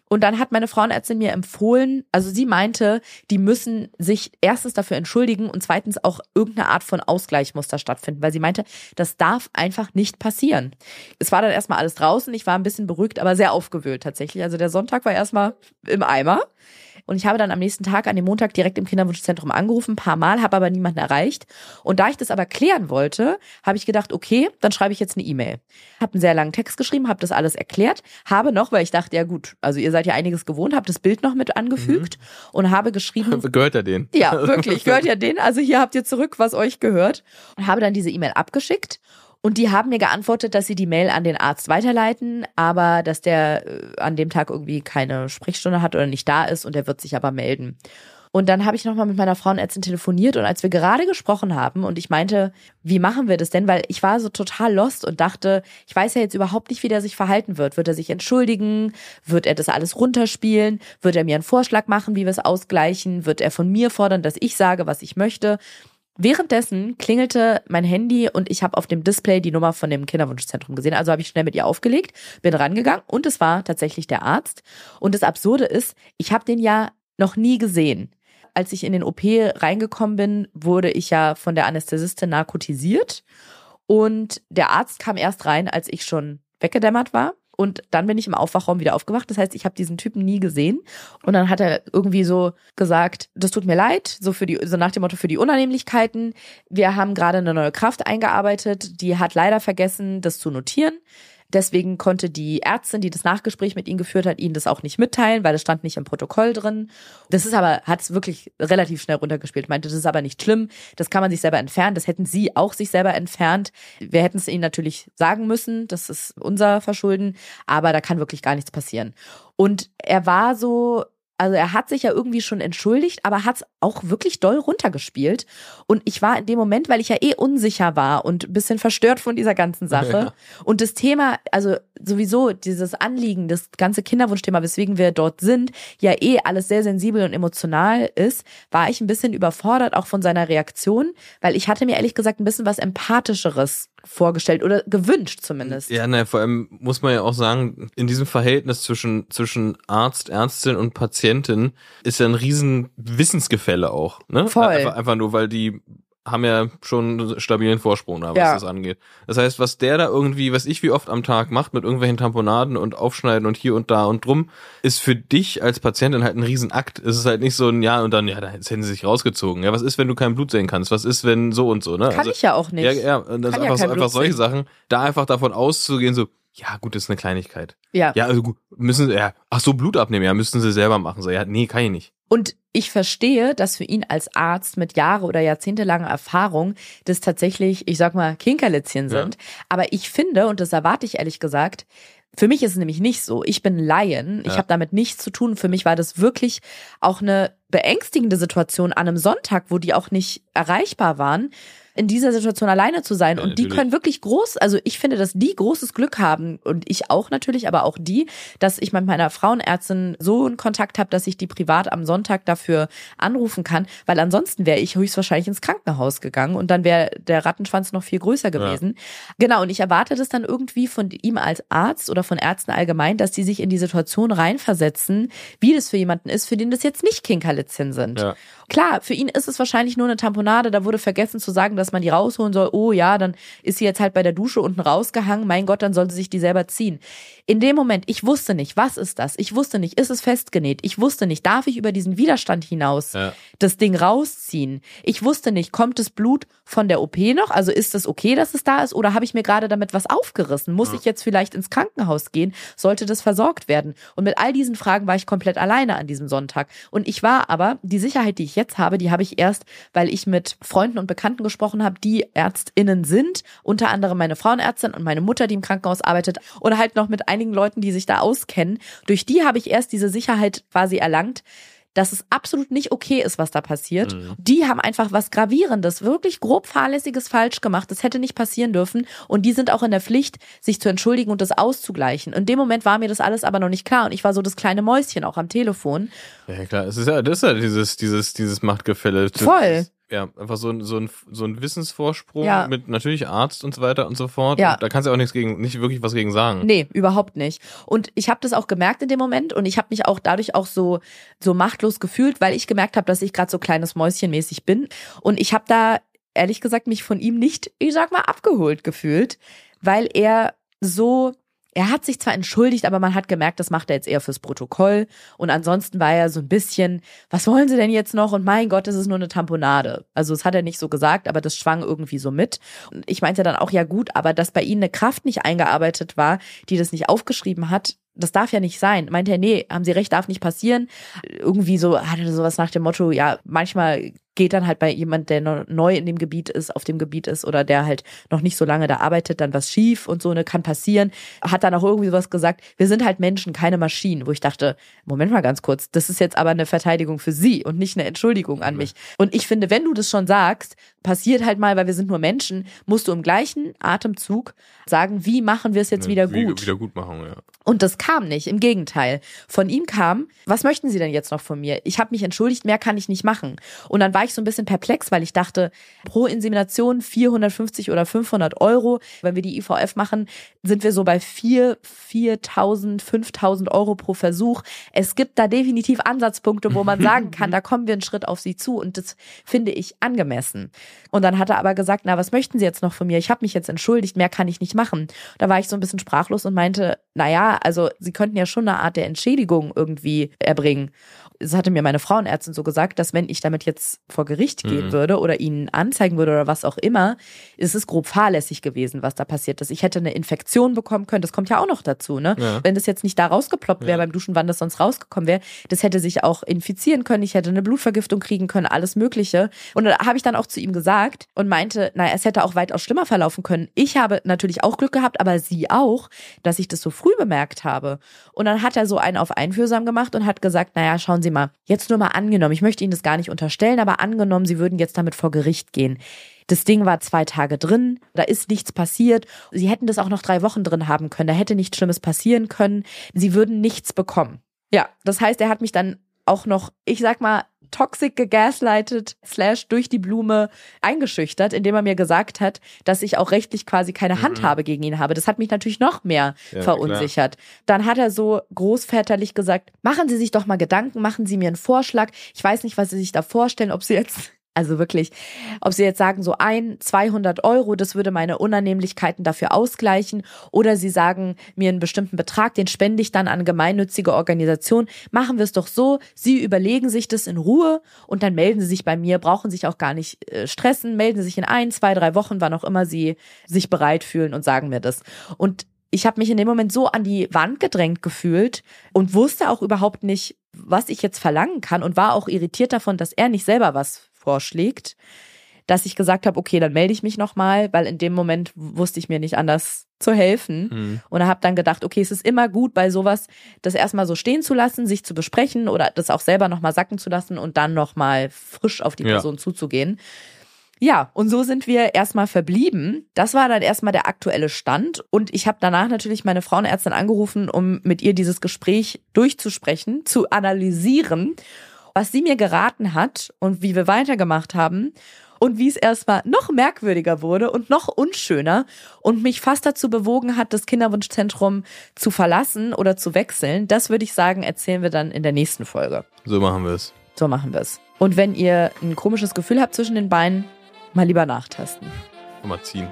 Und dann hat meine Frauenärztin mir empfohlen, also sie meinte, die müssen sich erstens dafür entschuldigen und zweitens auch irgendeine Art von Ausgleich muss da stattfinden, weil sie meinte, das darf einfach nicht passieren. Es war dann erstmal alles draußen, ich war ein bisschen beruhigt, aber sehr aufgewühlt tatsächlich. Also der Sonntag war erstmal im Eimer. Und ich habe dann am nächsten Tag, an dem Montag, direkt im Kinderwunschzentrum angerufen, ein paar Mal, habe aber niemanden erreicht. Und da ich das aber klären wollte, habe ich gedacht, okay, dann schreibe ich jetzt eine E-Mail. Habe einen sehr langen Text geschrieben, habe das alles erklärt, habe noch, weil ich dachte, ja gut, also ihr seid ja einiges gewohnt, habe das Bild noch mit angefügt und habe geschrieben, Gehört er den? ja, wirklich, gehört ja denen. Also hier habt ihr zurück, was euch gehört. Und habe dann diese E-Mail abgeschickt. Und die haben mir geantwortet, dass sie die Mail an den Arzt weiterleiten, aber dass der äh, an dem Tag irgendwie keine Sprechstunde hat oder nicht da ist und der wird sich aber melden. Und dann habe ich nochmal mit meiner Frauenärztin telefoniert und als wir gerade gesprochen haben und ich meinte, wie machen wir das denn? Weil ich war so total lost und dachte, ich weiß ja jetzt überhaupt nicht, wie der sich verhalten wird. Wird er sich entschuldigen? Wird er das alles runterspielen? Wird er mir einen Vorschlag machen, wie wir es ausgleichen? Wird er von mir fordern, dass ich sage, was ich möchte? Währenddessen klingelte mein Handy und ich habe auf dem Display die Nummer von dem Kinderwunschzentrum gesehen. Also habe ich schnell mit ihr aufgelegt, bin rangegangen und es war tatsächlich der Arzt. Und das Absurde ist, ich habe den ja noch nie gesehen. Als ich in den OP reingekommen bin, wurde ich ja von der Anästhesistin narkotisiert. Und der Arzt kam erst rein, als ich schon weggedämmert war. Und dann bin ich im Aufwachraum wieder aufgewacht. Das heißt, ich habe diesen Typen nie gesehen. Und dann hat er irgendwie so gesagt, das tut mir leid, so für die, so nach dem Motto für die Unannehmlichkeiten. Wir haben gerade eine neue Kraft eingearbeitet, die hat leider vergessen, das zu notieren. Deswegen konnte die Ärztin, die das Nachgespräch mit ihm geführt hat, ihnen das auch nicht mitteilen, weil das stand nicht im Protokoll drin. Das ist aber, hat es wirklich relativ schnell runtergespielt. Meinte, das ist aber nicht schlimm. Das kann man sich selber entfernen. Das hätten sie auch sich selber entfernt. Wir hätten es ihnen natürlich sagen müssen. Das ist unser Verschulden. Aber da kann wirklich gar nichts passieren. Und er war so, also er hat sich ja irgendwie schon entschuldigt, aber hat es auch wirklich doll runtergespielt. Und ich war in dem Moment, weil ich ja eh unsicher war und ein bisschen verstört von dieser ganzen Sache. Ja. Und das Thema, also sowieso dieses Anliegen, das ganze Kinderwunschthema, weswegen wir dort sind, ja eh alles sehr sensibel und emotional ist, war ich ein bisschen überfordert auch von seiner Reaktion, weil ich hatte mir ehrlich gesagt ein bisschen was empathischeres vorgestellt oder gewünscht zumindest. Ja, ne, vor allem muss man ja auch sagen, in diesem Verhältnis zwischen, zwischen Arzt, Ärztin und Patientin ist ja ein riesen Wissensgefälle auch, ne? Voll. Einfach, einfach nur, weil die haben ja schon einen stabilen Vorsprung da, was Ja. das angeht. Das heißt, was der da irgendwie, was ich wie oft am Tag macht mit irgendwelchen Tamponaden und Aufschneiden und hier und da und drum, ist für dich als Patientin halt ein Riesenakt. Es ist halt nicht so ein Ja und dann, ja, da hätten sie sich rausgezogen. Ja, was ist, wenn du kein Blut sehen kannst? Was ist, wenn so und so, ne? Kann ich ja auch nicht. Ja, ja, und das Kann ist ja einfach, so, kein einfach solche. Sachen, da einfach davon auszugehen, so, Ja, gut, das ist eine Kleinigkeit. Ja. Ja, also gut, müssen sie, ja, ach so, Blut abnehmen, ja, müssten sie selber machen. So, ja, nee, kann ich nicht. Und ich verstehe, dass für ihn als Arzt mit Jahre oder jahrzehntelanger Erfahrung das tatsächlich, ich sag mal, Kinkerlitzchen Ja. sind. Aber ich finde, und das erwarte ich ehrlich gesagt, für mich ist es nämlich nicht so. Ich bin Laien. Ich Ja. habe damit nichts zu tun. Für mich war das wirklich auch eine beängstigende Situation an einem Sonntag, wo die auch nicht erreichbar waren, in dieser Situation alleine zu sein. Ja, und die natürlich. können wirklich groß, also ich finde, dass die großes Glück haben und ich auch natürlich, aber auch die, dass ich mit meiner Frauenärztin so einen Kontakt habe, dass ich die privat am Sonntag dafür anrufen kann, weil ansonsten wäre ich höchstwahrscheinlich ins Krankenhaus gegangen und dann wäre der Rattenschwanz noch viel größer gewesen. Genau, und ich erwarte das dann irgendwie von ihm als Arzt oder von Ärzten allgemein, dass die sich in die Situation reinversetzen, wie das für jemanden ist, für den das jetzt nicht Kinkerlitzchen sind. Ja. Klar, für ihn ist es wahrscheinlich nur eine Tamponade, da wurde vergessen zu sagen, dass man die rausholen soll. Oh ja, dann ist sie jetzt halt bei der Dusche unten rausgehangen. Mein Gott, dann soll sie sich die selber ziehen. In dem Moment, ich wusste nicht, was ist das? Ich wusste nicht, ist es festgenäht? Ich wusste nicht, darf ich über diesen Widerstand hinaus Ja. Das Ding rausziehen? Ich wusste nicht, kommt das Blut von der OP noch? Also ist es okay, dass es da ist? Oder habe ich mir gerade damit was aufgerissen? Muss ich jetzt vielleicht ins Krankenhaus gehen? Sollte das versorgt werden? Und mit all diesen Fragen war ich komplett alleine an diesem Sonntag. Und ich war aber, die Sicherheit, die ich jetzt habe, die habe ich erst, weil ich mit Freunden und Bekannten gesprochen habe, die ÄrztInnen sind. Unter anderem meine Frauenärztin und meine Mutter, die im Krankenhaus arbeitet. Oder halt noch mit einigen Leuten, die sich da auskennen. Durch die habe ich erst diese Sicherheit quasi erlangt, dass es absolut nicht okay ist, was da passiert. Mhm. Die haben einfach was Gravierendes, wirklich grob fahrlässiges falsch gemacht. Das hätte nicht passieren dürfen. Und die sind auch in der Pflicht, sich zu entschuldigen und das auszugleichen. In dem Moment war mir das alles aber noch nicht klar. Und ich war so das kleine Mäuschen auch am Telefon. Ja, klar, es ist ja, das ist ja dieses, dieses, dieses Machtgefälle. Voll. Ja, einfach so ein, so ein, so ein Wissensvorsprung Ja. mit natürlich Arzt und so weiter und so fort. Ja. Und da kannst du auch nichts gegen, nicht wirklich was gegen sagen. Nee, überhaupt nicht. Und ich habe das auch gemerkt in dem Moment und ich habe mich auch dadurch auch so so machtlos gefühlt, weil ich gemerkt habe, dass ich gerade so kleines Mäuschenmäßig bin und ich habe da ehrlich gesagt mich von ihm nicht, ich sag mal, abgeholt gefühlt, weil er so er hat sich zwar entschuldigt, aber man hat gemerkt, das macht er jetzt eher fürs Protokoll. Und ansonsten war er so ein bisschen, was wollen Sie denn jetzt noch? Und mein Gott, das ist nur eine Tamponade. Also das hat er nicht so gesagt, aber das schwang irgendwie so mit. Und ich meinte dann auch, ja gut, aber dass bei Ihnen eine Kraft nicht eingearbeitet war, die das nicht aufgeschrieben hat, das darf ja nicht sein. Meinte er, nee, haben Sie recht, darf nicht passieren. Irgendwie so, hat er sowas nach dem Motto, ja, manchmal geht dann halt bei jemand, der neu in dem Gebiet ist, auf dem Gebiet ist oder der halt noch nicht so lange da arbeitet, dann was schief und so, ne, kann passieren. Hat dann auch irgendwie sowas gesagt, wir sind halt Menschen, keine Maschinen, wo ich dachte, Moment mal ganz kurz, das ist jetzt aber eine Verteidigung für Sie und nicht eine Entschuldigung an mich. Und ich finde, wenn du das schon sagst, passiert halt mal, weil wir sind nur Menschen, musst du im gleichen Atemzug sagen, wie machen wir es jetzt wieder Wie- gut? Wieder gut machen, ja. Und das kam nicht, im Gegenteil. Von ihm kam, was möchten Sie denn jetzt noch von mir? Ich habe mich entschuldigt, mehr kann ich nicht machen. Und dann war ich so ein bisschen perplex, weil ich dachte, pro Insemination 450 oder 500 Euro. Wenn wir die IVF machen, sind wir so bei 4, 4.000, 5.000 Euro pro Versuch. Es gibt da definitiv Ansatzpunkte, wo man sagen kann, da kommen wir einen Schritt auf Sie zu. Und das finde ich angemessen. Und dann hat er aber gesagt, na, was möchten Sie jetzt noch von mir? Ich habe mich jetzt entschuldigt, mehr kann ich nicht machen. Da war ich so ein bisschen sprachlos und meinte, na ja, also Sie könnten ja schon eine Art der Entschädigung irgendwie erbringen. Es hatte mir meine Frauenärztin so gesagt, dass wenn ich damit jetzt vor Gericht gehen Mhm. würde oder ihnen anzeigen würde oder was auch immer, ist es grob fahrlässig gewesen, was da passiert ist. Ich hätte eine Infektion bekommen können, das kommt ja auch noch dazu, ne? Ja. Wenn das jetzt nicht da rausgeploppt wäre Ja. beim Duschen, wann das sonst rausgekommen wäre, das hätte sich auch infizieren können, ich hätte eine Blutvergiftung kriegen können, alles Mögliche. Und da habe ich dann auch zu ihm gesagt und meinte, naja, es hätte auch weitaus schlimmer verlaufen können. Ich habe natürlich auch Glück gehabt, aber sie auch, dass ich das so früh bemerkt habe. Und dann hat er so einen auf einfühlsam gemacht und hat gesagt, naja, schauen Sie mal, jetzt nur mal angenommen, ich möchte Ihnen das gar nicht unterstellen, aber angenommen, Sie würden jetzt damit vor Gericht gehen. Das Ding war zwei Tage drin, da ist nichts passiert. Sie hätten das auch noch drei Wochen drin haben können, da hätte nichts Schlimmes passieren können. Sie würden nichts bekommen. Ja, das heißt, er hat mich dann auch noch, ich sag mal, toxic gegaslightet, slash durch die Blume eingeschüchtert, indem er mir gesagt hat, dass ich auch rechtlich quasi keine Handhabe gegen ihn habe. Das hat mich natürlich noch mehr Ja, verunsichert. Dann hat er so großväterlich gesagt, machen Sie sich doch mal Gedanken, machen Sie mir einen Vorschlag. Ich weiß nicht, was Sie sich da vorstellen, ob Sie jetzt also wirklich, ob sie jetzt sagen, so ein, 200 Euro, das würde meine Unannehmlichkeiten dafür ausgleichen. Oder sie sagen mir einen bestimmten Betrag, den spende ich dann an gemeinnützige Organisationen. Machen wir es doch so, sie überlegen sich das in Ruhe und dann melden sie sich bei mir, brauchen sich auch gar nicht äh, stressen, melden sie sich in ein, zwei, drei Wochen, wann auch immer sie sich bereit fühlen und sagen mir das. Und ich habe mich in dem Moment so an die Wand gedrängt gefühlt und wusste auch überhaupt nicht, was ich jetzt verlangen kann und war auch irritiert davon, dass er nicht selber was vorschlägt, dass ich gesagt habe, okay, dann melde ich mich nochmal, weil in dem Moment wusste ich mir nicht anders zu helfen. Mhm. Und habe dann gedacht, okay, es ist immer gut bei sowas, das erstmal so stehen zu lassen, sich zu besprechen oder das auch selber nochmal sacken zu lassen und dann nochmal frisch auf die Ja. Person zuzugehen. Ja, und so sind wir erstmal verblieben. Das war dann erstmal der aktuelle Stand. Und ich habe danach natürlich meine Frauenärztin angerufen, um mit ihr dieses Gespräch durchzusprechen, zu analysieren, was sie mir geraten hat und wie wir weitergemacht haben. Und wie es erstmal noch merkwürdiger wurde und noch unschöner und mich fast dazu bewogen hat, das Kinderwunschzentrum zu verlassen oder zu wechseln, das würde ich sagen, erzählen wir dann in der nächsten Folge. So machen wir es. So machen wir es. Und wenn ihr ein komisches Gefühl habt zwischen den Beinen, mal lieber nachtesten. Mal ziehen.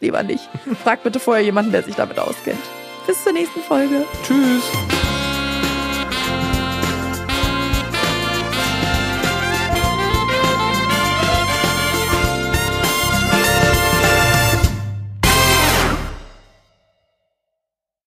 Lieber nicht. Fragt bitte vorher jemanden, der sich damit auskennt. Bis zur nächsten Folge. Tschüss.